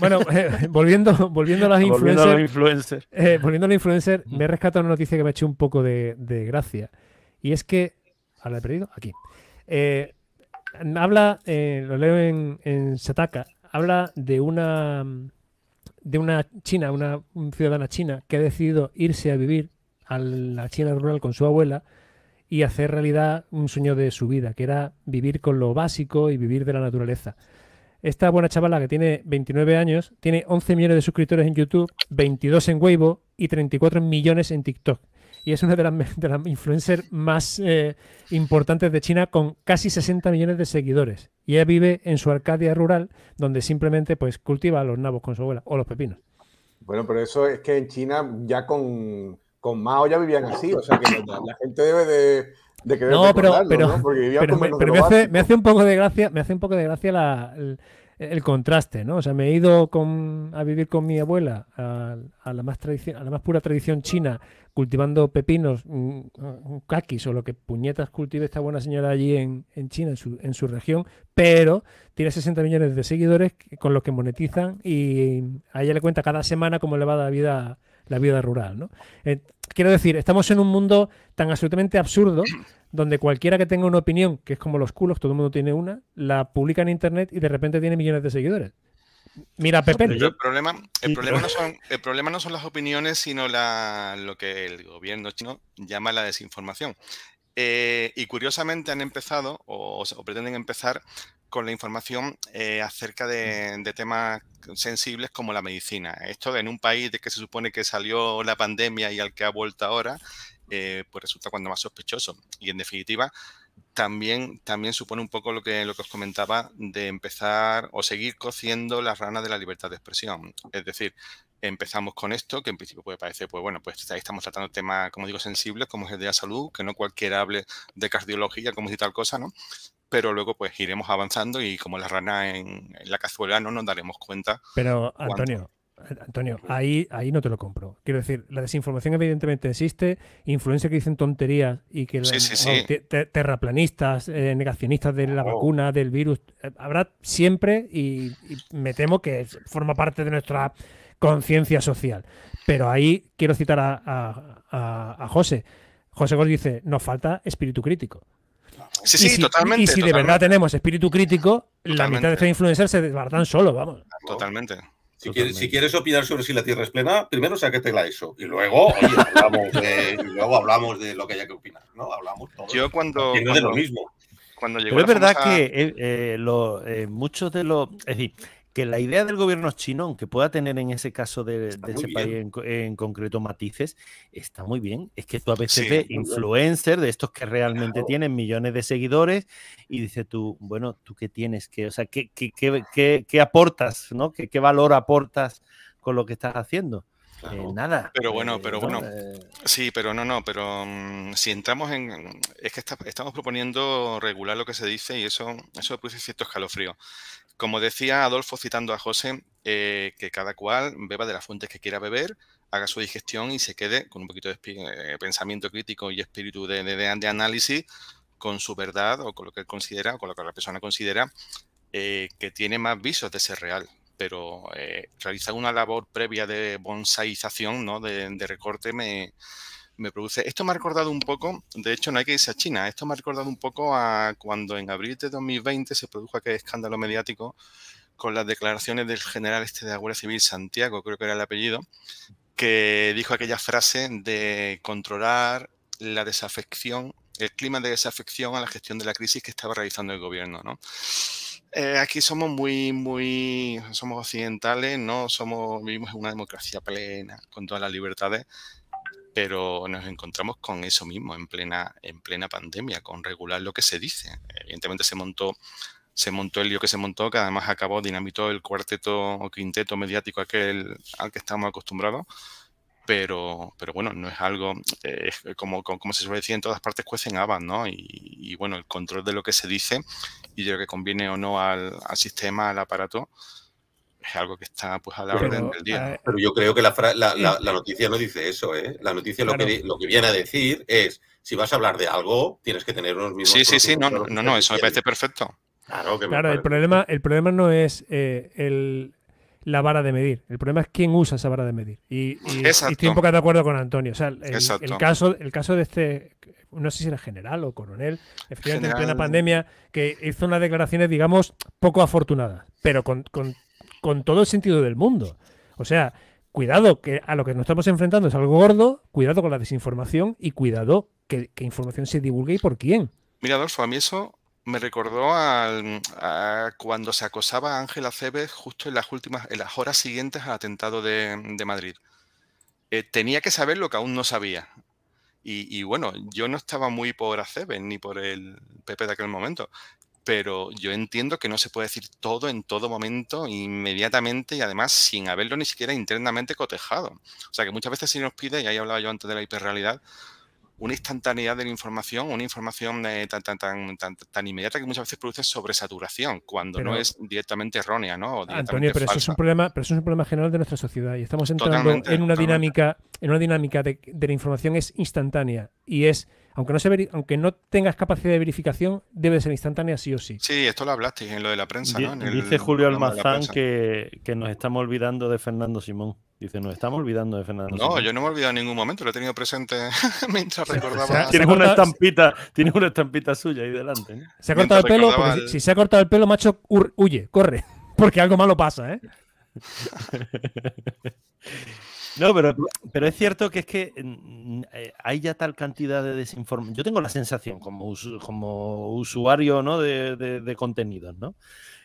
Bueno, eh, volviendo, volviendo a las Volviendo a los influencers, eh, volviendo a los influencers, me he rescatado una noticia que me ha hecho un poco de, de gracia. Y es que. ¿Ahora he perdido? Aquí. Eh, habla, eh, lo leo en, en Sataka, habla de una de una china, una un ciudadana china que ha decidido irse a vivir a la China rural con su abuela y hacer realidad un sueño de su vida, que era vivir con lo básico y vivir de la naturaleza. Esta buena chavala que tiene 29 años tiene 11 millones de suscriptores en YouTube, 22 en Weibo y 34 millones en TikTok. Y es una de las, de las influencers más eh, importantes de China con casi 60 millones de seguidores. Y ella vive en su Arcadia rural donde simplemente pues cultiva los nabos con su abuela o los pepinos. Bueno, pero eso es que en China ya con, con Mao ya vivían así. O sea que la, la gente debe de, de querer No, pero, pero, ¿no? Porque vivían pero con me, menos pero me hace, me hace un poco de gracia, me hace un poco de gracia la- el, el contraste, ¿no? O sea, me he ido con, a vivir con mi abuela a, a la más tradición, a la más pura tradición china, cultivando pepinos, mm, mm, kakis o lo que puñetas cultive esta buena señora allí en, en China, en su, en su región, pero tiene 60 millones de seguidores con los que monetizan y a ella le cuenta cada semana cómo le va la vida la vida rural, ¿no? Eh, quiero decir, estamos en un mundo tan absolutamente absurdo donde cualquiera que tenga una opinión, que es como los culos, todo el mundo tiene una, la publica en internet y de repente tiene millones de seguidores. Mira, Pepe. El problema, el, no son, el problema no son las opiniones, sino la, lo que el gobierno chino llama la desinformación. Eh, y curiosamente han empezado o, o pretenden empezar con la información eh, acerca de, de temas sensibles como la medicina. Esto en un país de que se supone que salió la pandemia y al que ha vuelto ahora, eh, pues resulta cuando más sospechoso. Y en definitiva, también, también supone un poco lo que, lo que os comentaba de empezar o seguir cociendo las ranas de la libertad de expresión. Es decir, empezamos con esto, que en principio puede parecer, pues bueno, pues ahí estamos tratando temas, como digo, sensibles, como es el de la salud, que no cualquiera hable de cardiología, como si tal cosa, ¿no? Pero luego pues iremos avanzando y como la rana en, en la cazuela no nos daremos cuenta. Pero, ¿Cuánto? Antonio, Antonio, ahí, ahí no te lo compro. Quiero decir, la desinformación evidentemente existe, influencers que dicen tonterías y que Sí, la- sí, o sí. te- te- terraplanistas, eh, negacionistas de la vacuna, del virus, eh, habrá siempre y, y me temo que forma parte de nuestra conciencia social. Pero ahí quiero citar a, a- a- a José. José Gol dice, nos falta espíritu crítico. Sí, Y si- totalmente. Y si de verdad tenemos espíritu crítico, la mitad de Totalmente. estos influencers se desbaratan solo, vamos. Totalmente. Si quieres, si quieres opinar sobre si la Tierra es plana, primero sáquete la ESO y luego, oye, hablamos de, y luego hablamos de lo que haya que opinar, ¿no? Hablamos todo. Yo cuando, de lo mismo. cuando llegó Pero es verdad famosa- que eh, eh, lo- eh, muchos de los. Es decir, que la idea del gobierno chino, aunque pueda tener en ese caso de, ese país en, co- en concreto matices, está muy bien. Es que tú a veces Sí, ves influencers de estos que realmente Claro. tienen millones de seguidores y dices tú, bueno, ¿tú qué tienes? que O sea, ¿qué, qué, qué- qué- qué aportas? ¿no? ¿Qué, qué valor aportas con lo que estás haciendo? Eh, nada. Pero bueno, Eh, pero ¿no? bueno. Eh, Sí, pero no, no, pero mm, si entramos en... Es que está- estamos proponiendo regular lo que se dice y eso, eso produce cierto escalofrío. Como decía Adolfo citando a José, eh, que cada cual beba de las fuentes que quiera beber, haga su digestión y se quede con un poquito de eh, pensamiento crítico y espíritu de, de- de- de análisis con su verdad o con lo que él considera o con lo que la persona considera eh, que tiene más visos de ser real. pero eh, realizar una labor previa de bonsaización, ¿no? de, recorte, me, me, produce... Esto me ha recordado un poco, de hecho no hay que irse a China, esto me ha recordado un poco a cuando en abril de 2020 se produjo aquel escándalo mediático con las declaraciones del general este de la Guardia Civil, Santiago, creo que era el apellido, que dijo aquella frase de controlar la desafección, el clima de desafección a la gestión de la crisis que estaba realizando el gobierno, ¿no? Eh, aquí somos muy, muy, somos occidentales, ¿no? Somos, vivimos en una democracia plena, con todas las libertades, pero nos encontramos con eso mismo en plena, en plena pandemia, con regular lo que se dice. Evidentemente se montó, se montó el lío que se montó, que además acabó dinamitó el cuarteto o quinteto mediático aquel al que estamos acostumbrados pero, pero bueno, no es algo, eh, como, como, se suele decir, en todas partes cuecen habas, ¿no? Y, bueno, el control de lo que se dice y de lo que conviene o no al, sistema, al aparato, es algo que está pues a la orden del día. Pero yo creo que la, la, la, noticia no dice eso, ¿eh? La noticia lo, que, lo que viene a decir es, si vas a hablar de algo, tienes que tener unos mismos... Sí, sí, sí, no, no, no, eso me parece perfecto. Claro, que claro el, problema, el problema no es eh, el, la vara de medir. El problema es quién usa esa vara de medir. Y, estoy un poco de acuerdo con Antonio. O sea, el, caso, el caso de este, no sé si era general o coronel, efectivamente en plena pandemia, que hizo unas declaraciones, digamos, poco afortunadas, pero con, todo el sentido del mundo. O sea, cuidado, que a lo que nos estamos enfrentando es algo gordo, cuidado con la desinformación y cuidado que, información se divulgue y por quién. Mira, Adolfo, a mí eso me recordó a cuando se acosaba a Ángela Cebes justo en las últimas, en las horas siguientes al atentado de, Madrid. Eh, tenía que saber lo que aún no sabía. Y, bueno, yo no estaba muy por Aceves ni por el PP de aquel momento, pero yo entiendo que no se puede decir todo en todo momento, inmediatamente y además sin haberlo ni siquiera internamente cotejado. O sea que muchas veces se nos pide, y ahí hablaba yo antes de la hiperrealidad, una instantaneidad de la información, una información eh, tan, tan, tan, tan, inmediata que muchas veces produce sobresaturación, cuando no es directamente errónea, ¿no? Antonio, pero eso es un problema, pero eso es un problema general de nuestra sociedad y estamos entrando en una dinámica, en una dinámica de, de la información es instantánea y es aunque no, se aunque no tengas capacidad de verificación, debe ser instantánea sí o sí. Sí, esto lo hablaste en lo de la prensa, ¿no? dice Julio Almazán que, que, nos estamos olvidando de Fernando Simón. Dice, nos estamos olvidando de Fernando No, yo no me he olvidado en ningún momento, lo he tenido presente mientras recordaba. tienes una estampita, tienes una estampita suya ahí delante. Se ha cortado el pelo, si, se ha cortado el pelo, macho, huye, corre, porque algo malo pasa, ¿eh? No, pero, pero es cierto que es que mm, eh, hay ya tal cantidad de desinformación. Yo tengo la sensación, como, como usuario ¿no? de, de, contenidos, ¿no?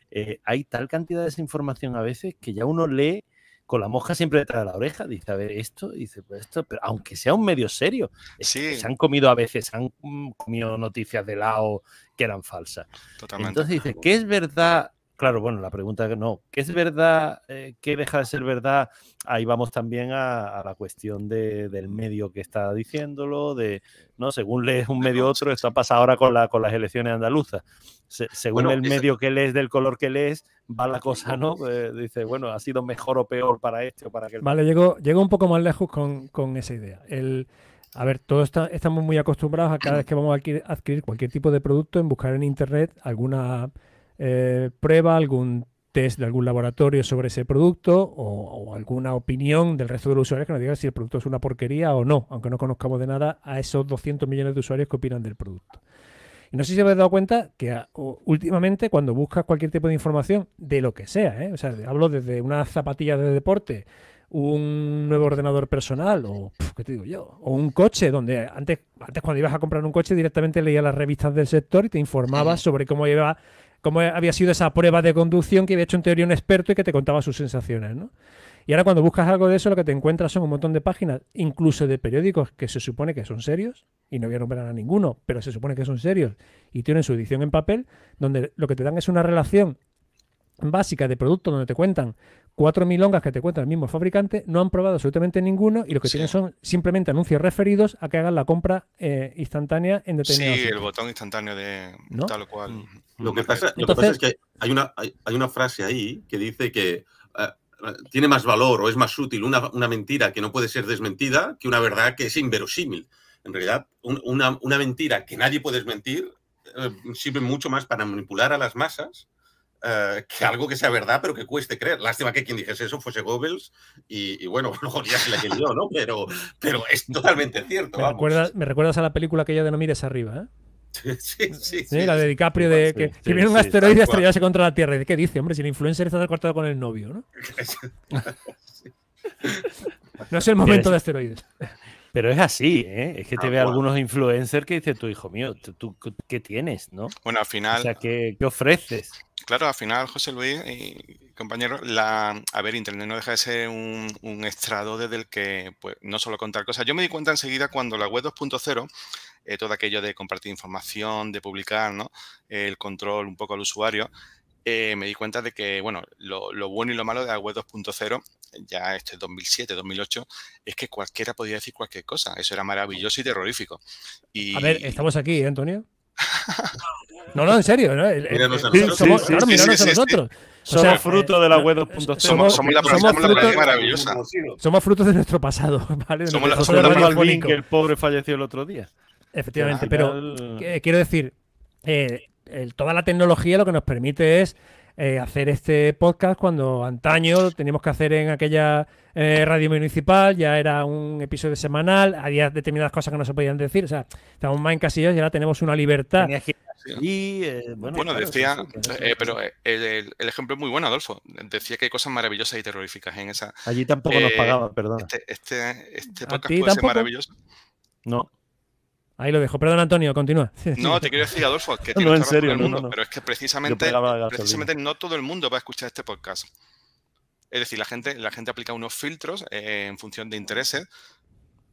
Eh, hay tal cantidad de desinformación a veces que ya uno lee con la mosca siempre detrás de la oreja. Dice, a ver, esto, dice, pues esto, pero aunque sea un medio serio, se han comido a veces, se han mm, comido noticias de lado que eran falsas. Totalmente. Entonces dice, ¿qué es verdad Claro, bueno, la pregunta que no, ¿qué es verdad? Eh, ¿Qué deja de ser verdad? Ahí vamos también a, la cuestión del medio que está diciéndolo, de, ¿no? Según lees un medio otro, esto pasa ahora con, la, con las elecciones andaluzas. según el medio que lees, del color que lees, va la cosa, ¿no? Eh, dice, bueno, ha sido mejor o peor para este o para aquel. Vale, llego, llego un poco más lejos con, esa idea. El, a ver, todos estamos muy acostumbrados a cada vez que vamos a adquirir cualquier tipo de producto en buscar en Internet alguna eh, prueba, algún test de algún laboratorio sobre ese producto o, alguna opinión del resto de los usuarios que nos diga si el producto es una porquería o no, aunque no conozcamos de nada a esos 200 millones de usuarios que opinan del producto. Y no sé si habéis dado cuenta que ah, últimamente cuando buscas cualquier tipo de información, de lo que sea, ¿eh? o sea, hablo desde una zapatilla de deporte, un nuevo ordenador personal o, ¿qué te digo yo? O un coche, donde antes, antes cuando ibas a comprar un coche directamente leías las revistas del sector y te informabas sobre cómo iba cómo había sido esa prueba de conducción que había hecho en teoría un experto y que te contaba sus sensaciones, ¿no? Y ahora cuando buscas algo de eso, lo que te encuentras son un montón de páginas, incluso de periódicos que se supone que son serios, y no voy a nombrar a ninguno, pero se supone que son serios, y tienen su edición en papel, donde lo que te dan es una relación básica de producto donde te cuentan cuatro milongas que te cuenta el mismo fabricante, no han probado absolutamente ninguno y lo que tienen son simplemente anuncios referidos a que hagan la compra eh, instantánea en determinados. Sí, el botón instantáneo de tal cual. Mm. Lo que, pasa, es que hay una, hay, una frase ahí que dice que eh, tiene más valor o es más útil una, una, mentira que no puede ser desmentida que una verdad que es inverosímil. En realidad, una, una, mentira que nadie puede desmentir eh, sirve mucho más para manipular a las masas eh, que algo que sea verdad, pero que cueste creer. Lástima que quien dijese eso fuese Goebbels y, bueno, luego ya se la que yo, ¿no? Pero, pero es totalmente cierto. Me, recuerdas, me recuerdas a la película que yo de No mires arriba, ¿eh? Sí, sí, sí, La de DiCaprio de que, viene un asteroide a estrellarse contra la Tierra. ¿Y qué dice? Hombre, si el influencer está cortado con el novio, ¿no? no es el momento de asteroides. Pero es así, ¿eh? Es que te ve algunos influencers que dicen, tu hijo mío, ¿tú, qué tienes, no? Bueno, al final... O sea, ¿qué, qué ofreces? Claro, al final, José Luis y compañero, la, a ver, Internet no deja de ser un, estrado desde el que pues, no solo contar cosas. Yo me di cuenta enseguida cuando la web 2.0, eh, todo aquello de compartir información, de publicar, ¿no? el control un poco al usuario, eh, me di cuenta de que, bueno, lo, bueno y lo malo de la web 2.0, ya este 2007, 2008, es que cualquiera podía decir cualquier cosa. Eso era maravilloso y terrorífico. Y... A ver, estamos aquí, ¿eh, Antonio? No, no, en serio. ¿no? Míranos a nosotros. Somos, claro, míranos a nosotros. Somos fruto de la web 2.0. Somos, somos, la, somos fruto, maravillosa. Somos frutos de nuestro pasado. ¿vale? Somos, la, somos la que el pobre falleció el otro día. Efectivamente, pero quiero decir, eh, toda la tecnología lo que nos permite es eh, hacer este podcast cuando antaño teníamos que hacer en aquella eh, radio municipal, ya era un episodio semanal, había determinadas cosas que no se podían decir, o sea, estábamos más encasillos y ahora tenemos una libertad. Y, bueno, decía, pero el, ejemplo es muy bueno, Adolfo. Decía que hay cosas maravillosas y terroríficas en esa. Allí tampoco nos pagaban, perdón. Este, este, este podcast puede ser maravilloso. No. Ahí lo dejo. Perdón, Antonio, continúa. No, te quiero decir, Adolfo, que no, en serio, el mundo, pero es que precisamente, precisamente no todo el mundo va a escuchar este podcast. Es decir, la gente, la gente aplica unos filtros eh, en función de intereses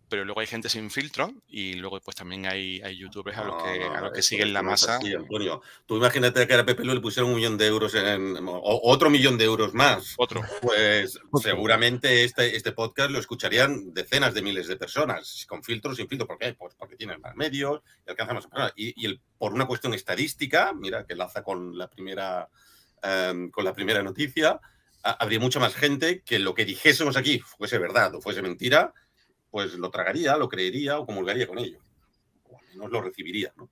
pero luego hay gente sin filtro y luego pues también hay, hay youtubers a los que, a los que siguen la masa. Antonio. Tú imagínate que a Pepe Lu le pusieron un millón de euros en, o otro millón de euros más. Otro. Pues seguramente este, este podcast lo escucharían decenas de miles de personas, con filtros, sin filtro. ¿Por qué? Pues porque tienen más medios y alcanzan más personas. Y, y el, por una cuestión estadística, mira, que enlaza con la primera, em, con la primera noticia, habría mucha más gente que lo que dijésemos aquí fuese verdad o fuese mentira pues lo tragaría, lo creería o comulgaría con ello. O al menos lo recibiría, ¿no?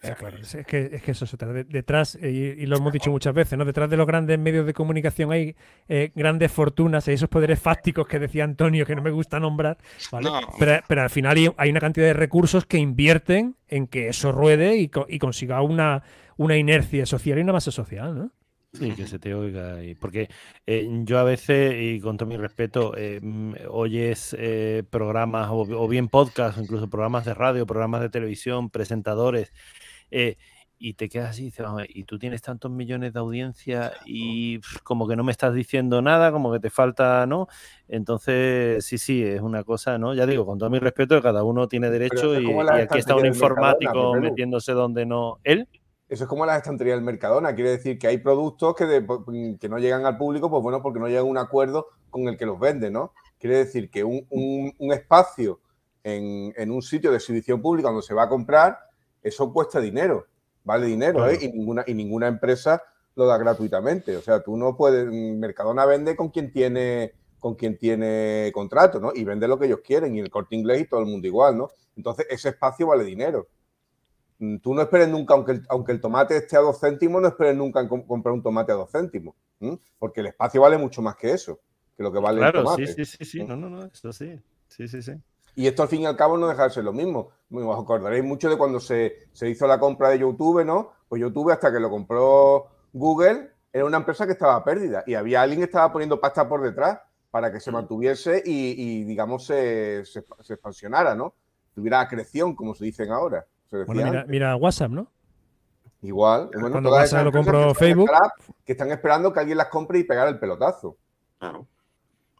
claro, es que, es que eso se trata. Detrás, y, lo hemos dicho muchas veces, ¿no? Detrás de los grandes medios de comunicación hay eh, grandes fortunas y esos poderes fácticos que decía Antonio, que no me gusta nombrar, ¿vale? Pero, al final hay, una cantidad de recursos que invierten en que eso ruede y, y consiga una, una inercia social y una base social, ¿no? Sí, que se te oiga. Y, porque eh, yo a veces, y con todo mi respeto, eh, mm, oyes eh, programas o, bien podcasts, incluso programas de radio, programas de televisión, presentadores, y te quedas así y dices, y tú tienes tantos millones de audiencia y como que no me estás diciendo nada, como que te falta, ¿no? Entonces, sí, sí, es una cosa, ¿no? Ya digo, con todo mi respeto, cada uno tiene derecho y, y, aquí está un informático metiéndose donde no. ¿Él? Eso es como la estantería del Mercadona. Quiere decir que hay productos que, que no llegan al público, pues bueno, porque no llega a un acuerdo con el que los vende, ¿no? Quiere decir que un, espacio en, un sitio de exhibición pública donde se va a comprar, eso cuesta dinero, vale dinero, ¿eh? Y ninguna, y ninguna empresa lo da gratuitamente. O sea, tú no puedes. Mercadona vende con quien tiene con quien tiene contrato, ¿no? Y vende lo que ellos quieren, y el corte inglés y todo el mundo igual, ¿no? Entonces, ese espacio vale dinero. Mm, tú no esperes nunca, aunque el, aunque el tomate esté a dos céntimos, no esperes nunca comprar un tomate a dos céntimos, porque el espacio vale mucho más que eso, que lo que vale el tomate. Sí, sí, sí, sí, no, no, no, eso sí, sí, sí, sí. Y esto al fin y al cabo no deja de ser lo mismo. Os acordaréis mucho de cuando se, hizo la compra de YouTube, ¿no? Pues YouTube hasta que lo compró Google era una empresa que estaba perdida y había alguien que estaba poniendo pasta por detrás para que se mantuviese y, digamos, se, se, se, expansionara, ¿no? Tuviera acreción, como se dicen ahora. Bueno, mira, WhatsApp, ¿no? Igual. Cuando WhatsApp lo compró Facebook. Que están esperando que alguien las compre y pegar el pelotazo. Claro.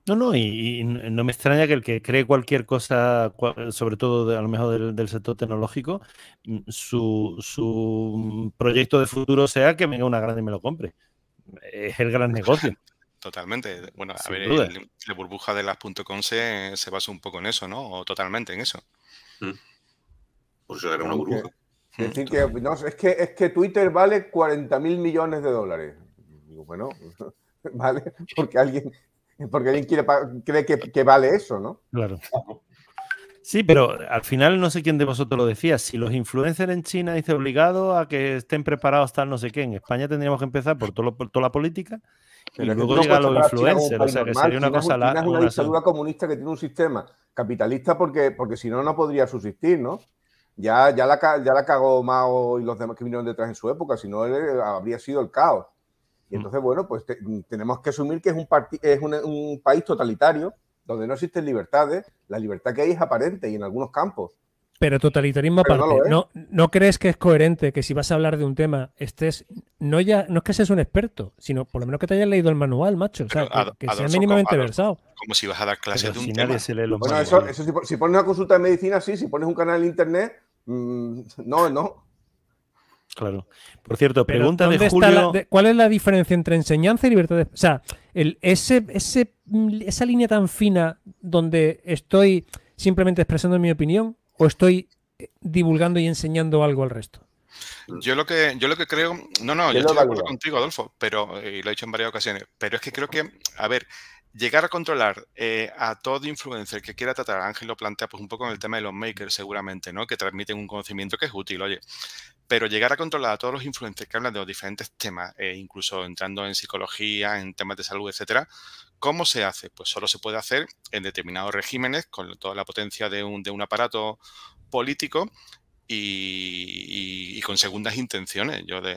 No, no, y, no me extraña que el que cree cualquier cosa, sobre todo a lo mejor del, sector tecnológico, mm, su, proyecto de futuro sea que venga una grande y me lo compre. Es el gran negocio. Totalmente. Bueno, a ver, la burbuja de las .com se, se basa un poco en eso, ¿no? O totalmente en eso. Mm. Pues era una burbuja. Es decir, que, no, es, que, es que Twitter vale 40 mil millones de dólares. Digo, bueno, vale, porque alguien, porque alguien quiere, cree que, que, vale eso, ¿no? Claro. Sí, pero al final no sé quién de vosotros lo decía. Si los influencers en China dice obligado a que estén preparados tal no sé qué, en España tendríamos que empezar por, todo por toda la política y luego llegar los influencers. O sea, que sería una cosa... China es una, dictadura comunista que tiene un sistema capitalista porque, porque si no, no podría subsistir, ¿no? Ya, ya, la, ya la cagó Mao y los demás que vinieron detrás en su época, si no, habría sido el caos. Y mm. entonces, bueno, pues tenemos que asumir que es, un, es un país totalitario donde no existen libertades, la libertad que hay es aparente y en algunos campos. Pero totalitarismo aparte, no, no, crees que es coherente que si vas a hablar de un tema estés, no ya, no es que seas un experto, sino por lo menos que te hayas leído el manual, macho, o sea, que, sea mínimamente versado. Como si vas a dar clases de un tema. bueno, eso, eso si, pones una consulta de medicina, sí, si pones un canal en internet, mm, no, no. Claro. Por cierto, pregunta de Julio. ¿Cuál es la diferencia entre enseñanza y libertad de... O sea, el, ese, ese, esa línea tan fina donde estoy simplemente expresando mi opinión o estoy eh, divulgando y enseñando algo al resto. Yo lo que, yo lo que creo, no, no, yo estoy de acuerdo contigo, Adolfo, pero, y lo he dicho en varias ocasiones, pero es que creo que, a ver, llegar a controlar eh, a todo influencer que quiera tratar, Ángel lo plantea pues un poco en el tema de los makers seguramente, ¿no? Que transmiten un conocimiento que es útil, oye. Pero llegar a controlar a todos los influencers que hablan de los diferentes temas, eh, incluso entrando en psicología, en temas de salud, etcétera, ¿cómo se hace? Pues solo se puede hacer en determinados regímenes con toda la potencia de un, de un aparato político y, con segundas intenciones. Yo de,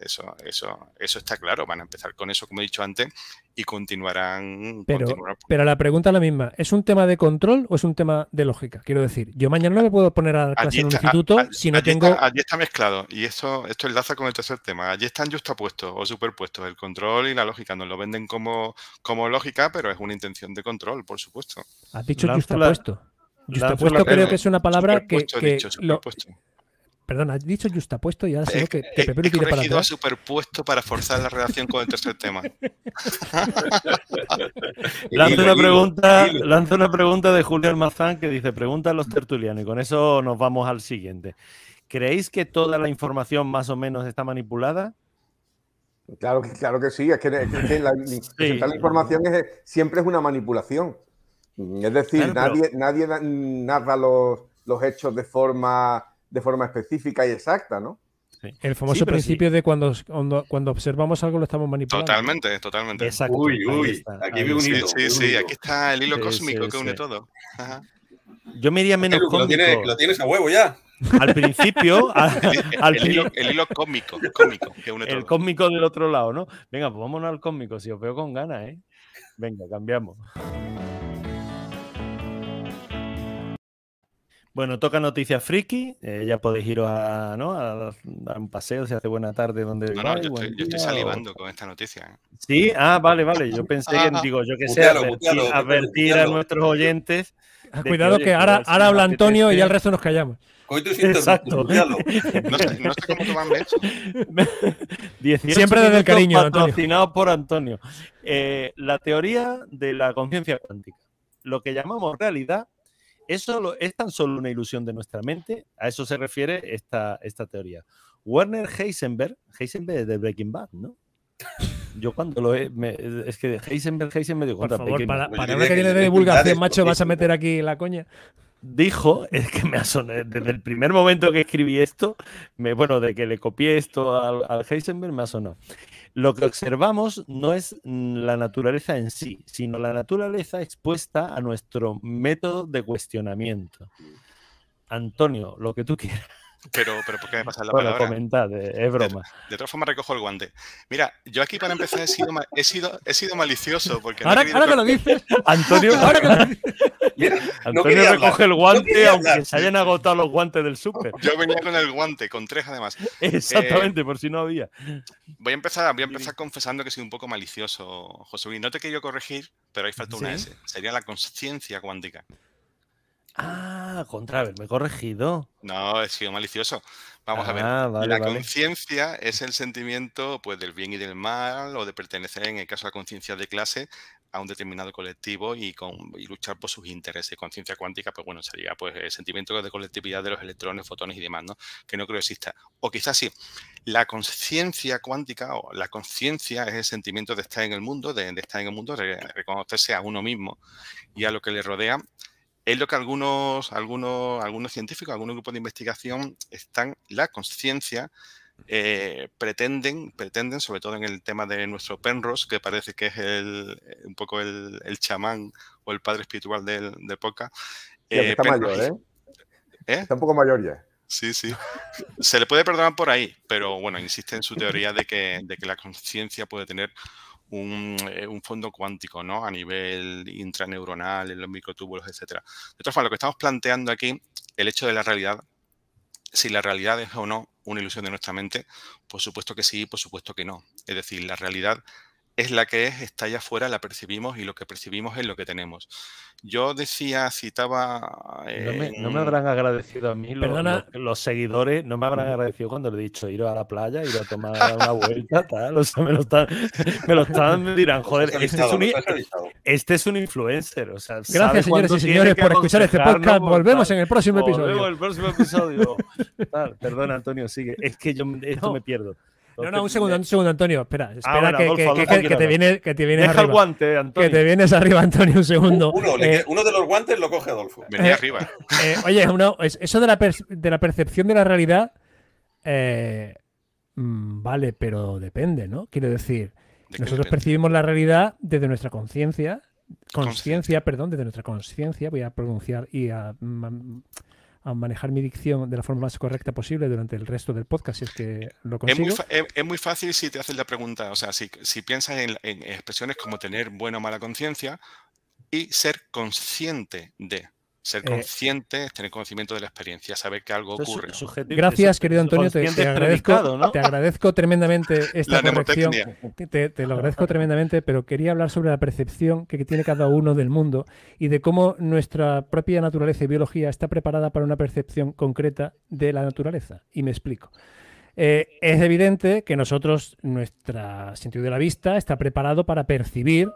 eso, eso, eso está claro. Van a empezar con eso, como he dicho antes, y continuarán. Pero, pero la pregunta es la misma: ¿es un tema de control o es un tema de lógica? Quiero decir, yo mañana no me puedo poner a clase en un instituto si no tengo. allí está mezclado, y esto, esto enlaza con el tercer tema. Allí están justapuestos o superpuestos el control y la lógica. Nos lo venden como, como lógica, pero es una intención de control, por supuesto. Has dicho justapuesto. Justapuesto creo que es una palabra que, Perdón, has dicho justapuesto y ahora sé que, que Pepe tiene para atrás. superpuesto para forzar la relación con el tercer tema. lanza, una pregunta, lanza una pregunta de Julio Almazán que dice, pregunta a los tertulianos y con eso nos vamos al siguiente. ¿Creéis que toda la información más o menos está manipulada? Claro que, claro que sí, es que, la, información siempre es una manipulación. Es decir, nadie, nadie narra los, los, hechos de forma, de forma específica y exacta, ¿no? El famoso principio de cuando, cuando, observamos algo lo estamos manipulando. Totalmente, totalmente. Exacto. Uy, uy, aquí veo un hilo. Sí, sí, aquí está el hilo cósmico que une todo. Yo me iría menos cómico. Lo tienes, lo tienes a huevo ya. Al principio, al, el, hilo, el, hilo, cómico, cómico que une todo. El cómico del otro lado, ¿no? Venga, pues vámonos al cómico, si os veo con ganas, ¿eh? Venga, cambiamos. Bueno, toca noticias friki. Eh, ya podéis iros a, ¿no? a, dar un paseo si hace buena tarde. Donde no, no, yo, estoy, salivando con esta noticia. ¿eh? Sí, ah, vale, vale. Yo pensé en, digo, yo que sé, advertir, a nuestros oyentes. Ah, cuidado que, ahora, ahora habla Antonio y ya el resto nos callamos. Exacto. No sé, no sé cómo tomarme eso. Siempre desde el cariño. Patrocinado por Antonio. Eh, la teoría de la conciencia cuántica. Lo que llamamos realidad eso es tan solo una ilusión de nuestra mente. A eso se refiere esta, esta teoría. Werner Heisenberg, Heisenberg es de Breaking Bad, ¿no? Yo cuando lo he. es que Heisenberg, Heisenberg digo, Por favor, para, para una que tiene de divulgación, macho, vas a meter aquí la coña. Dijo, es que me ha sonado, desde el primer momento que escribí esto, me, bueno, de que le copié esto al, al Heisenberg, me ha sonado. Lo que observamos no es la naturaleza en sí, sino la naturaleza expuesta a nuestro método de cuestionamiento. Antonio, lo que tú quieras. Pero, pero ¿por qué me pasa la bueno, comentad, es broma. De, de, todas formas recojo el guante. Mira, yo aquí para empezar he sido, he sido, he sido malicioso porque... Ahora, ahora que lo dices, Antonio, ahora que lo dices. Antonio recoge el guante aunque se hayan agotado los guantes del súper. Yo venía con el guante, con tres además. Exactamente, por si no había. Voy a empezar, voy a empezar confesando que soy un poco malicioso, José Luis. No te quiero corregir, pero hay falta una S. Sería la conciencia cuántica. Ah, contra haberme corregido. No, he sido malicioso. Vamos a ver. Ah, la conciencia es el sentimiento pues, del bien y del mal, o de pertenecer, en el caso de la conciencia de clase, a un determinado colectivo y, con, luchar por sus intereses. Conciencia cuántica, pues bueno, sería pues el sentimiento de colectividad de los electrones, fotones y demás, ¿no? Que no creo exista. O quizás sí. La conciencia cuántica o la conciencia es el sentimiento de estar en el mundo, de, estar en el mundo, de reconocerse a uno mismo y a lo que le rodea es lo que algunos, algunos, algunos científicos, algunos grupos de investigación están, la conciencia, eh, pretenden, pretenden, sobre todo en el tema de nuestro Penrose, que parece que es el, un poco el, chamán o el padre espiritual del, de Poca. Eh, está mayor, ¿eh? ¿eh? Está un poco mayor ya. Sí, sí. Se le puede perdonar por ahí, pero bueno, insiste en su teoría de que, de que la conciencia puede tener eh, un, fondo cuántico, ¿no? A nivel intraneuronal, en los microtúbulos, etcétera. De todas formas, lo que estamos planteando aquí, el hecho de la realidad, si la realidad es o no una ilusión de nuestra mente, por supuesto que sí, por supuesto que no. Es decir, la realidad es la que es, está allá afuera, la percibimos y lo que percibimos es lo que tenemos. Yo decía, citaba... no, me, habrán agradecido a mí los, seguidores, no me habrán agradecido cuando le he dicho ir a la playa, ir a tomar una vuelta, tal. O sea, me lo están, me lo están dirán, joder, este es, un, este es un influencer. O sea, Gracias, señores y señores, por escuchar este podcast. Volvemos en el próximo episodio. Volvemos en el próximo episodio. Perdona, Antonio, sigue. Es que yo esto me pierdo. No, no, un segundo, un segundo, Antonio. Espera, ah, espera que, te viene, que te vienes arriba. el guante, Antonio. Que te vienes arriba, Antonio, un segundo. Eh, uno, de los guantes lo coge Adolfo. Venía eh, arriba. Eh, oye, eso de la, de la percepción de la realidad, mm, vale, pero depende, ¿no? Quiero decir, nosotros percibimos la realidad desde nuestra conciencia, conciencia, perdón, desde nuestra conciencia, voy a pronunciar y a a manejar mi dicción de la forma más correcta posible durante el resto del podcast, si es que lo consigo. Es muy, fácil si te haces la pregunta, o sea, si, si piensas en, expresiones como tener buena o mala conciencia y ser consciente de. Ser eh, consciente, tener conocimiento de la experiencia, saber que algo ocurre. Gracias, querido Antonio. Te, agradezco, te, agradezco, tremendamente esta corrección. Te, te, lo agradezco tremendamente, pero quería hablar sobre la percepción que tiene cada uno del mundo y de cómo nuestra propia naturaleza y biología está preparada para una percepción concreta de la naturaleza. Y me explico. Eh, es evidente que nosotros, nuestro sentido de la vista, está preparado para percibir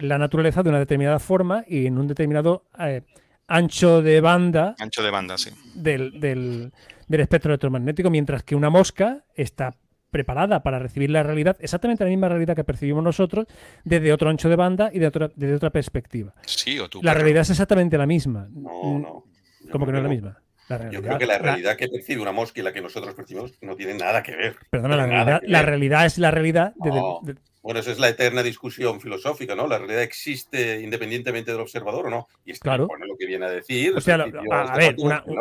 la naturaleza de una determinada forma y en un determinado eh, ancho de banda. Ancho de banda, sí. Del, del, espectro electromagnético, mientras que una mosca está preparada para recibir la realidad, exactamente la misma realidad que percibimos nosotros, desde otro ancho de banda y de otra, desde otra perspectiva. Sí, o tú, la realidad es exactamente la misma. No, no. ¿Cómo que no es la misma? Yo creo que la realidad que percibe una mosca y la que nosotros percibimos no tiene nada que ver. Perdona, la realidad, la realidad, es la realidad. bueno, esa es la eterna discusión filosófica, ¿no? La realidad existe independientemente del observador o no. Y es claro. lo que viene a decir. O sea, a, ver,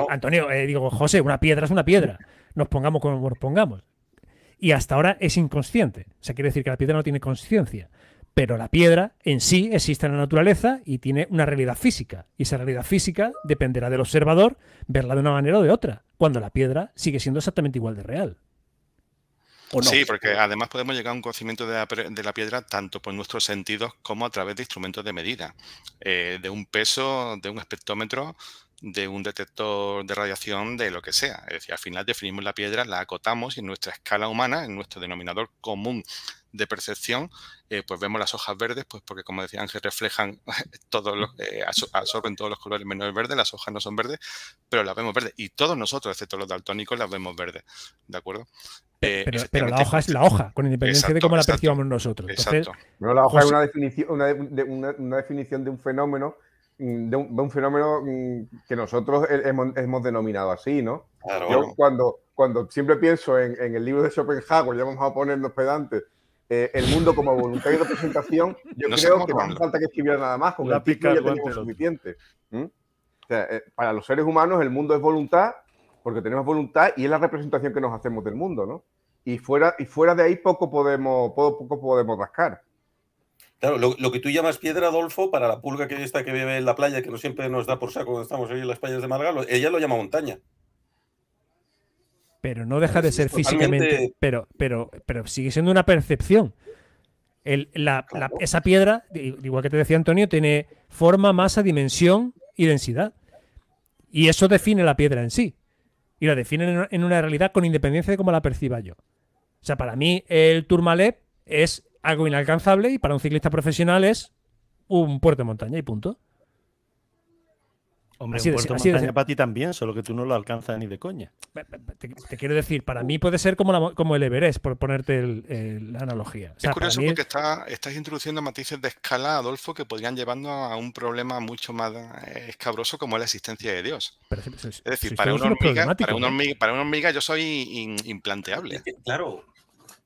Antonio, eh, digo, José, una piedra es una piedra. Nos pongamos como nos pongamos. Y hasta ahora es inconsciente. O sea, quiere decir que la piedra no tiene conciencia pero la piedra en sí existe en la naturaleza y tiene una realidad física. Y esa realidad física dependerá del observador verla de una manera o de otra, cuando la piedra sigue siendo exactamente igual de real. Sí, porque además podemos llegar a un conocimiento de la, piedra tanto por nuestros sentidos como a través de instrumentos de medida, eh, de un peso, de un espectrómetro, de un detector de radiación, de lo que sea. Es decir, al final definimos la piedra, la acotamos y en nuestra escala humana, en nuestro denominador común de percepción, eh, pues vemos las hojas verdes, pues porque como decía Ángel, reflejan todos los, eh, absorben todos los colores menos el verde, las hojas no son verdes, pero las vemos verdes. Y todos nosotros, excepto los daltónicos, las vemos verdes. ¿De acuerdo? Eh, pero, la hoja es la hoja, con independencia de cómo la percibamos nosotros. exacto. la hoja es una definición, una, definición de un fenómeno mm, de un, fenómeno mm, que nosotros hemos, denominado así, ¿no? Yo cuando, cuando siempre pienso en, en, el libro de Schopenhauer, ya vamos a ponernos pedantes, eh, el mundo como voluntad y representación, yo creo que no hace falta que escribiera nada más, con la el ya tenemos suficiente. Eh, para los seres humanos el mundo es voluntad, porque tenemos voluntad y es la representación que nos hacemos del mundo, ¿no? Y fuera, y fuera de ahí poco podemos, poco, podemos rascar. Claro, lo, que tú llamas piedra, Adolfo, para la pulga que está que vive en la playa, que no siempre nos da por saco cuando estamos ahí en las playas de Málaga, ella lo llama montaña pero no deja de ser físicamente, pero, pero, pero sigue siendo una percepción. esa piedra, igual que te decía Antonio, tiene forma, masa, dimensión y densidad. Y eso define la piedra en sí. Y la define en una realidad con independencia de cómo la perciba yo. O sea, para mí el Tourmalet es algo inalcanzable y para un ciclista profesional es un puerto de montaña y punto. Hombre, así un puerto de, montaña para ti también, solo que tú no lo alcanzas ni de coña. Te, quiero decir, para mí puede ser como, como el Everest, por ponerte la analogía. es curioso porque está, estás introduciendo matices de escala, Adolfo, que podrían llevarnos a un problema mucho más eh, escabroso como es la existencia de Dios. es decir, para, una hormiga, para, una hormiga, para, una hormiga, yo soy implanteable. claro,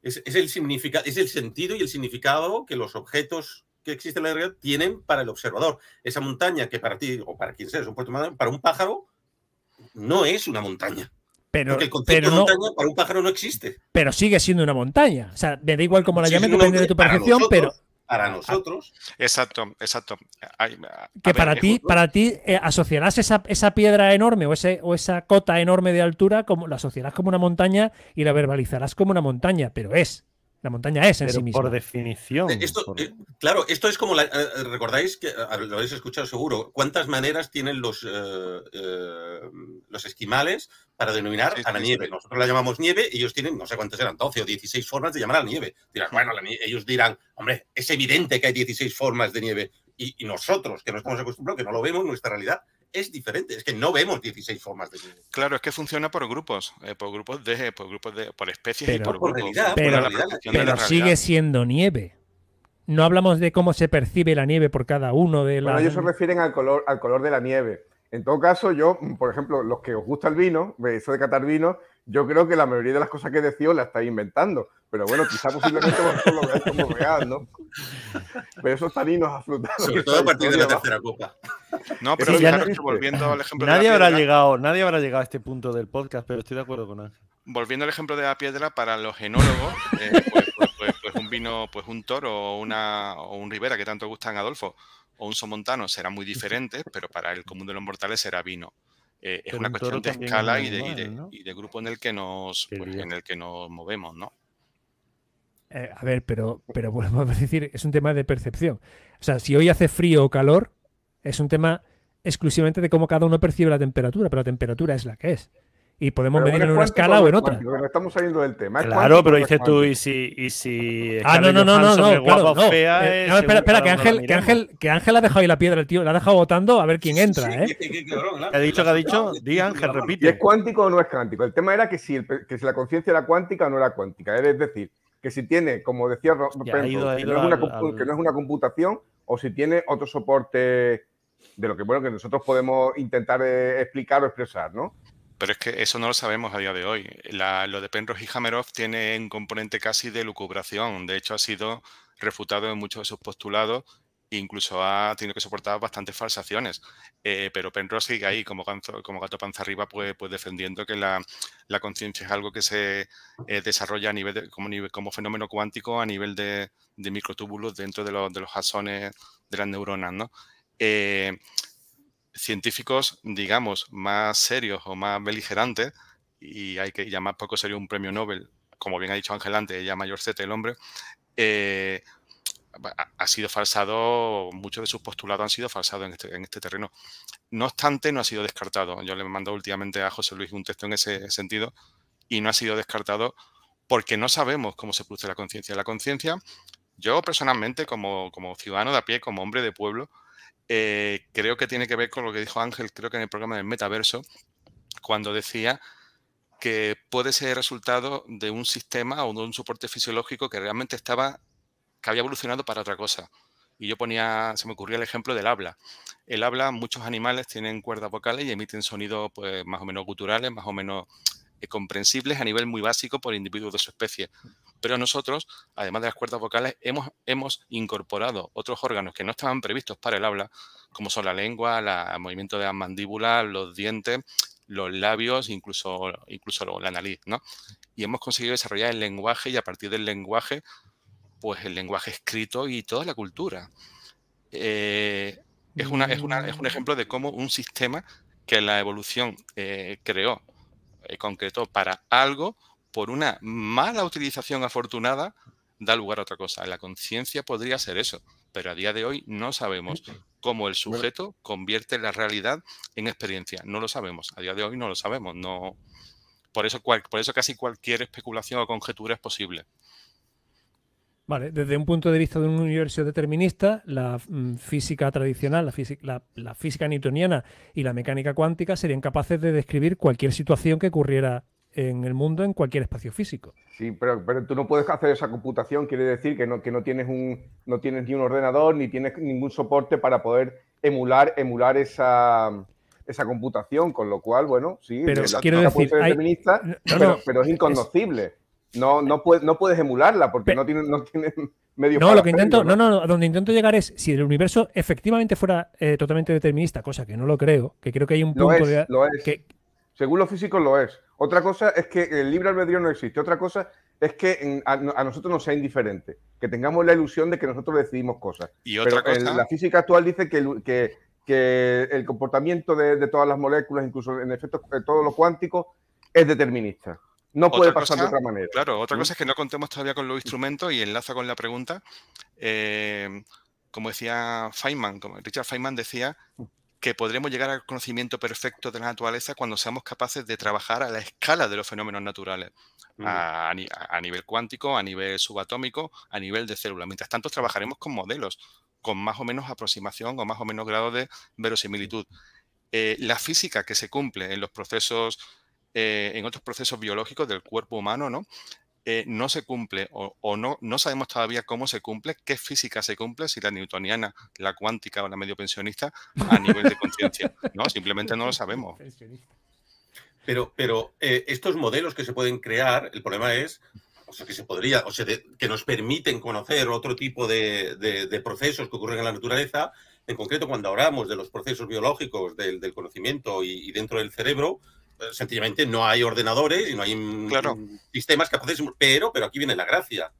es, el significado, es el sentido y el significado que los objetos que existen en la realidad tienen para el observador. Esa montaña que para ti o para quien sea es un puerto para un pájaro no es una montaña. Pero, Porque el concepto de montaña para un pájaro no existe. Pero sigue siendo una montaña. O sea, me da igual cómo la llamen, depende de tu percepción, pero para nosotros. Exacto, exacto. que para ti, para ti eh, asociarás esa, esa, piedra enorme o, ese, o esa cota enorme de altura, como la asociarás como una montaña y la verbalizarás como una montaña, pero es. La montaña es en sí misma. Por definición. Eh, claro, esto es como, la, eh, recordáis que lo habéis escuchado seguro, cuántas maneras tienen los, los esquimales para denominar a la nieve. Nosotros la llamamos nieve, ellos tienen, no sé cuántas eran, 12 o 16 formas de llamar a la nieve. Dirán, bueno, ellos dirán, hombre, es evidente que hay 16 formas de nieve. Y, nosotros, que no estamos acostumbrados, que no lo vemos, nuestra realidad es diferente. Es que no vemos 16 formas de nieve. Claro, es que funciona por grupos, eh, por grupos de, por grupos de, por especies y por, grupos. pero, sigue siendo nieve. No hablamos de cómo se percibe la nieve por cada uno de las. Bueno, ellos se refieren al color, al color de la nieve. En todo caso, yo, por ejemplo, los que os gusta el vino, eso de catar vino, yo creo que la mayoría de las cosas que decía la estáis inventando. Pero bueno, quizá posiblemente vosotros lo veáis como real, ¿no? Pero esos taninos aflutados. Sobre todo a partir de la tercera copa. No, pero volviendo al ejemplo nadie de la habrá llegado, Nadie habrá llegado a este punto del podcast, pero estoy de acuerdo con Ángel. Volviendo al ejemplo de la piedra, para los genólogos, eh, pues, pues, pues, pues, un vino, pues un toro o, una, o un ribera que tanto gustan Adolfo, o un somontano serán muy diferentes, pero para el común de los mortales será vino. Eh, es una cuestión de escala y de, grupo en el que nos, pues, en el que nos movemos, ¿no? Eh, a ver, pero, pero vuelvo a decir, es un tema de percepción. O sea, si hoy hace frío o calor, es un tema exclusivamente de cómo cada uno percibe la temperatura, pero la temperatura es la que es y podemos medir en una escala o en otra. estamos saliendo del tema. Claro, pero dices tú, y si. Y si ah, no, no, no, no, no, claro, no. Eh, no espera, espera, que Ángel, que Ángel, que Ángel ha dejado ahí la piedra, el tío, la ha dejado votando a ver quién entra, ¿eh? ¿Qué ha dicho? ¿Qué ha dicho? Di Ángel, repite. ¿Es cuántico o no es cuántico? El tema era que si, que si la conciencia era cuántica o no era cuántica. Es decir, que si tiene, como decía que, no es una, computación o si tiene otro soporte de lo que bueno que nosotros podemos intentar eh, explicar o expresar, ¿no? Pero es que eso no lo sabemos a día de hoy. lo de Penrose y Hameroff tiene un componente casi de lucubración. De hecho, ha sido refutado en muchos de sus postulados incluso ha tenido que soportar bastantes falsaciones. Eh, pero Penrose sigue ahí como, como gato panza arriba, pues, pues defendiendo que la, conciencia es algo que se eh, desarrolla a nivel, como, fenómeno cuántico a nivel de, microtúbulos dentro de, los, de los axones de las neuronas. ¿no? Eh, científicos, digamos, más serios o más beligerantes, y hay que llamar poco serio un premio Nobel, como bien ha dicho Ángel antes, ella mayor Z, el hombre, eh, ha sido falsado, muchos de sus postulados han sido falsados en este, en este, terreno. No obstante, no ha sido descartado. Yo le he mandado últimamente a José Luis un texto en ese sentido y no ha sido descartado porque no sabemos cómo se produce la conciencia. La conciencia, yo personalmente, como, como ciudadano de a pie, como hombre de pueblo, eh, creo que tiene que ver con lo que dijo Ángel, creo que en el programa del metaverso, cuando decía que puede ser resultado de un sistema o de un soporte fisiológico que realmente estaba, que había evolucionado para otra cosa. Y yo ponía, se me ocurría el ejemplo del habla. El habla, muchos animales tienen cuerdas vocales y emiten sonidos pues, más o menos guturales, más o menos comprensibles a nivel muy básico por individuos de su especie. Pero nosotros, además de las cuerdas vocales, hemos, hemos incorporado otros órganos que no estaban previstos para el habla, como son la lengua, el movimiento de las mandíbulas, los dientes, los labios, incluso, incluso la nariz, ¿no? Y hemos conseguido desarrollar el lenguaje y a partir del lenguaje, pues el lenguaje escrito y toda la cultura. Eh, es, una, es, un ejemplo de cómo un sistema que la evolución eh, creó, eh, concretó para algo, por una mala utilización afortunada, da lugar a otra cosa. La conciencia podría ser eso, pero a día de hoy no sabemos cómo el sujeto convierte la realidad en experiencia. No lo sabemos. A día de hoy no lo sabemos. No, por eso, por eso casi cualquier especulación o conjetura es posible. Vale, desde un punto de vista de un universo determinista, la mm, física tradicional, la física, la, física newtoniana y la mecánica cuántica serían capaces de describir cualquier situación que ocurriera en el mundo en cualquier espacio físico. Sí, pero, pero, tú no puedes hacer esa computación, quiere decir que no, que no tienes un no tienes ni un ordenador ni tienes ningún soporte para poder emular emular esa, esa computación, con lo cual, bueno, sí, pero quiero decir, determinista, pero, es inconocible. No, no, puedes, no puedes emularla porque no tienes no tiene medio. No, lo que intento, ¿no? no, no, donde intento llegar es si el universo efectivamente fuera eh, totalmente determinista, cosa que no lo creo, que creo que hay un punto de. Que... Según los físicos lo es. Otra cosa es que el libre albedrío no existe. Otra cosa es que a, nosotros nos sea indiferente, que tengamos la ilusión de que nosotros decidimos cosas. ¿Y otra Pero cosa? la física actual dice que, que, que el comportamiento de, de, todas las moléculas, incluso en efecto de todo lo cuántico, es determinista. No puede pasar de otra manera. Claro, otra cosa es que no contemos todavía con los instrumentos y enlaza con la pregunta. Eh, como decía Feynman, como Richard Feynman decía que podremos llegar al conocimiento perfecto de la naturaleza cuando seamos capaces de trabajar a la escala de los fenómenos naturales, a, nivel cuántico, a nivel subatómico, a nivel de célula. Mientras tanto, trabajaremos con modelos, con más o menos aproximación o más o menos grado de verosimilitud. Eh, la física que se cumple en los procesos eh, en otros procesos biológicos del cuerpo humano, ¿no? Eh, no se cumple o, no, no sabemos todavía cómo se cumple, qué física se cumple, si la newtoniana, la cuántica o la medio pensionista a nivel de conciencia. No, simplemente no lo sabemos. Pero, pero eh, estos modelos que se pueden crear, el problema es o sea, que se podría, o sea, que nos permiten conocer otro tipo de, procesos que ocurren en la naturaleza. En concreto, cuando hablamos de los procesos biológicos del, conocimiento y, dentro del cerebro, sencillamente no hay ordenadores y no hay sistemas capaces, pero, pero aquí viene la gracia.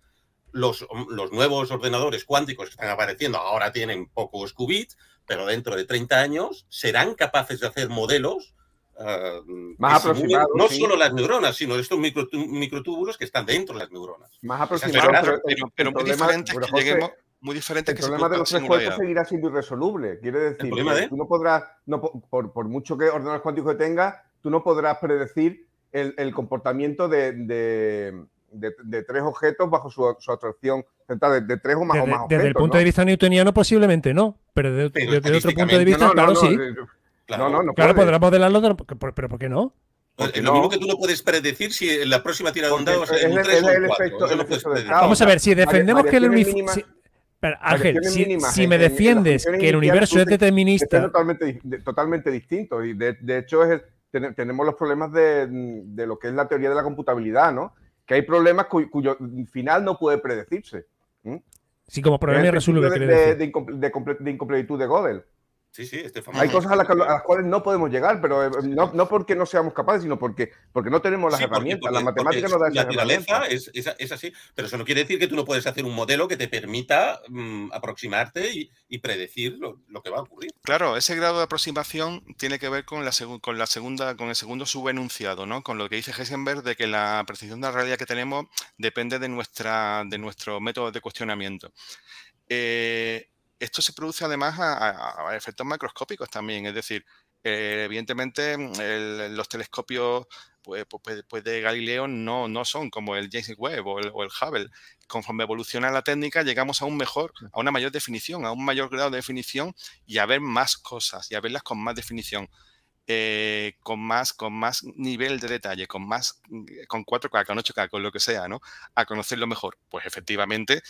Los, los, nuevos ordenadores cuánticos que están apareciendo ahora tienen pocos qubits, pero dentro de 30 años serán capaces de hacer modelos uh, más aproximados. No solo las neuronas, sino estos microtúbulos que están dentro de las neuronas. Más aproximados. Pero, muy diferente que lleguemos muy diferente el problema de los tres seguirá siendo irresoluble. Quiere decir, que tú no podrás, no, por, por, mucho que ordenadores cuánticos que tengas, tú no podrás predecir el, comportamiento de, tres objetos bajo su, atracción central, de, tres o más, desde, o más objetos. Desde el punto de vista newtoniano, posiblemente no, pero desde, otro punto de vista, claro, sí. Claro, no, no, claro podrás modelarlo, pero ¿por qué no? lo mismo que tú no puedes predecir si en la próxima tirada de un dado es, el, el, efecto, Vamos a ver, si defendemos que el universo. Ángel, si, me defiendes que el universo es determinista. Es totalmente, totalmente distinto. Y de, de hecho, es tenemos los problemas de, lo que es la teoría de la computabilidad, ¿no? Que hay problemas cuyo final no puede predecirse. Sí, como problema irresoluble. De, de, de, incompletitud de Gödel. Sí, sí, este Hay cosas a las, cuales no podemos llegar, pero eh, no, no, porque no seamos capaces, sino porque, porque no tenemos las herramientas. la matemática no da La naturaleza es, es, así, pero eso no quiere decir que tú no puedes hacer un modelo que te permita mm, aproximarte y, y predecir lo, lo, que va a ocurrir. Claro, ese grado de aproximación tiene que ver con la, con la segunda, con el segundo subenunciado, ¿no? Con lo que dice Heisenberg de que la precisión de la realidad que tenemos depende de, nuestra, de nuestro método de cuestionamiento. Eh, esto se produce además a, efectos macroscópicos también, es decir, eh, evidentemente mm, los telescopios pues, pues, pues, de Galileo no, no son como el James Webb o el, Hubble. Conforme evoluciona la técnica, llegamos a un mejor, a una mayor definición, a un mayor grado de definición y a ver más cosas y a verlas con más definición. Eh, con más con más nivel de detalle, con más con 4K, con 8K, con lo que sea, ¿no? A conocerlo mejor. Pues efectivamente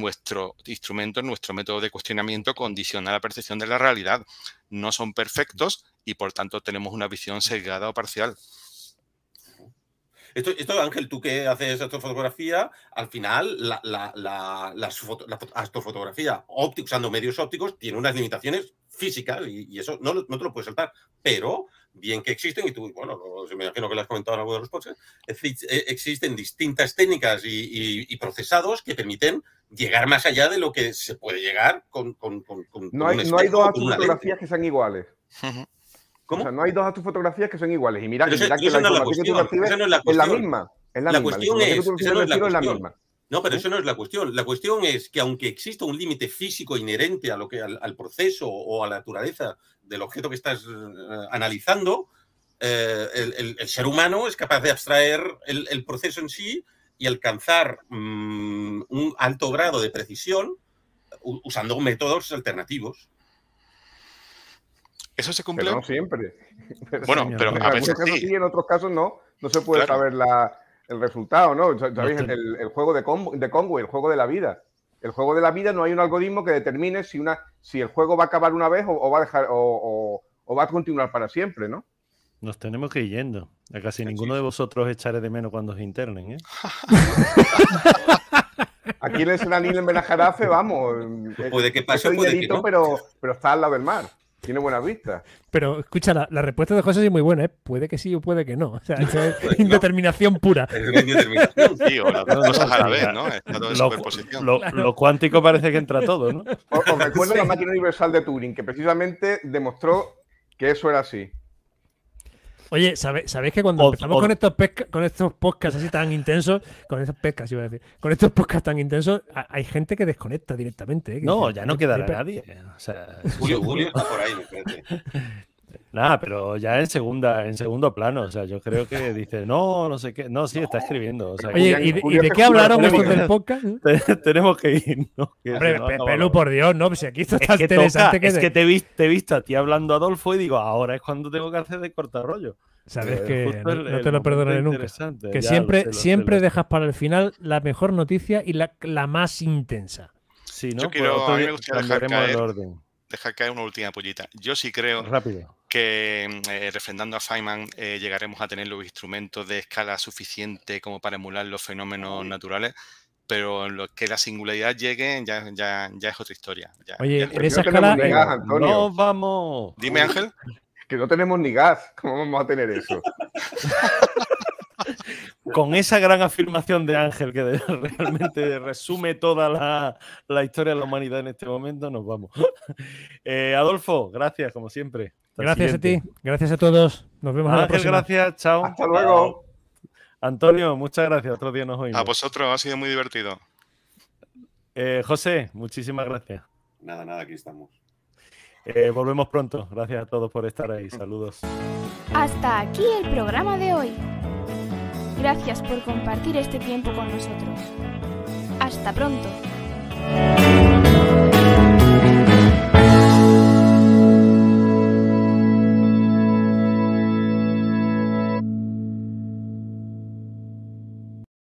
nuestro instrumento, nuestro método de cuestionamiento condiciona la percepción de la realidad. No son perfectos y por tanto tenemos una visión sesgada o parcial. Esto, esto, Ángel, tú que haces astrofotografía, al final la, astrofotografía óptica, usando medios ópticos, tiene unas limitaciones físicas y, eso no, no, te lo puedes saltar. Pero bien que existen, y tú, bueno, me imagino que lo has comentado en alguno de los podcasts, eh, existen distintas técnicas y, procesados que permiten llegar más allá de lo que se puede llegar con, con, no, hay, no hay dos fotografías que sean iguales. ¿Cómo? O sea, no hay dos fotografías que sean iguales. Y mira, que la información que tú recibes es la misma. Es la, cuestión es, la misma. No, pero eso no es la cuestión. La cuestión es que aunque exista un límite físico inherente a lo que, al, proceso o a la naturaleza del objeto que estás eh, analizando, eh, el, ser humano es capaz de abstraer el, proceso en sí y alcanzar mm, un alto grado de precisión usando métodos alternativos. ¿Eso se cumple? no siempre. bueno, pero a veces sí. en otros casos no. No se puede saber el resultado, ¿no? ¿Sabéis? El, juego de, de Conway, el juego de la vida. El juego de la vida no hay un algoritmo que determine si, una, si el juego va a acabar una vez o, va a dejar o, va a continuar para siempre, ¿no? Nos tenemos que ir yendo. A casi ninguno de vosotros echaré de menos cuando os internen, ¿eh? Aquí en el Seranil en Benajarafe, vamos. Puede que pase, puede que no. pero, pero está al lado del mar. Tiene buena vista. Pero escucha, la, respuesta de José es muy buena, ¿eh? Puede que sí o puede que no. O sea, es indeterminación pura. Es indeterminación, tío. Las dos cosas a la vez, ¿no? Está todo superposición. Lo, lo, cuántico parece que entra todo, ¿no? Os, recuerdo la máquina universal de Turing, que precisamente demostró que eso era así. Oye, ¿sabéis, que cuando empezamos con estos con estos podcasts así tan intensos, con estos pescas iba a decir, con estos podcasts tan intensos, hay gente que desconecta directamente. ¿eh? no, ya no quedará nadie. O sea, Julio, Julio está por ahí, me parece. Nada, pero ya en segunda, en segundo plano. O sea, yo creo que dice, no, no sé qué. No, sí, está escribiendo. Oye, ¿y de, qué hablaron estos del podcast? tenemos que ir, ¿no? Hombre, Pelu, por Dios, ¿no? Pues aquí esto está interesante. es que te he, visto, a ti hablando Adolfo y digo, ahora es cuando tengo que hacer de cortar rollo. Sabes que no, te lo perdonaré nunca. Que siempre, siempre dejas para el final la mejor noticia y la, la más intensa. Sí, ¿no? Yo quiero, a mí me gustaría dejar caer, dejar caer una última pollita. Yo sí creo Rápido que eh, refrendando a Feynman eh, llegaremos a tener los instrumentos de escala suficiente como para emular los fenómenos naturales, pero lo que la singularidad llegue ya, ya, ya es otra historia. Oye, en esa escala... no vamos. Dime, Ángel. Que no tenemos ni gas. ¿Cómo vamos a tener eso? Con esa gran afirmación de Ángel que realmente resume toda la, historia de la humanidad en este momento, nos vamos. Eh, Adolfo, gracias, como siempre. Gracias a ti, gracias a todos. Nos vemos a la próxima. gracias, chao. Hasta luego. Antonio, muchas gracias. Otro día nos oímos. A vosotros, ha sido muy divertido. Eh, José, muchísimas gracias. Nada, nada, aquí estamos. Eh, volvemos pronto. Gracias a todos por estar ahí. Saludos. Hasta aquí el programa de hoy. Gracias por compartir este tiempo con nosotros. Hasta pronto.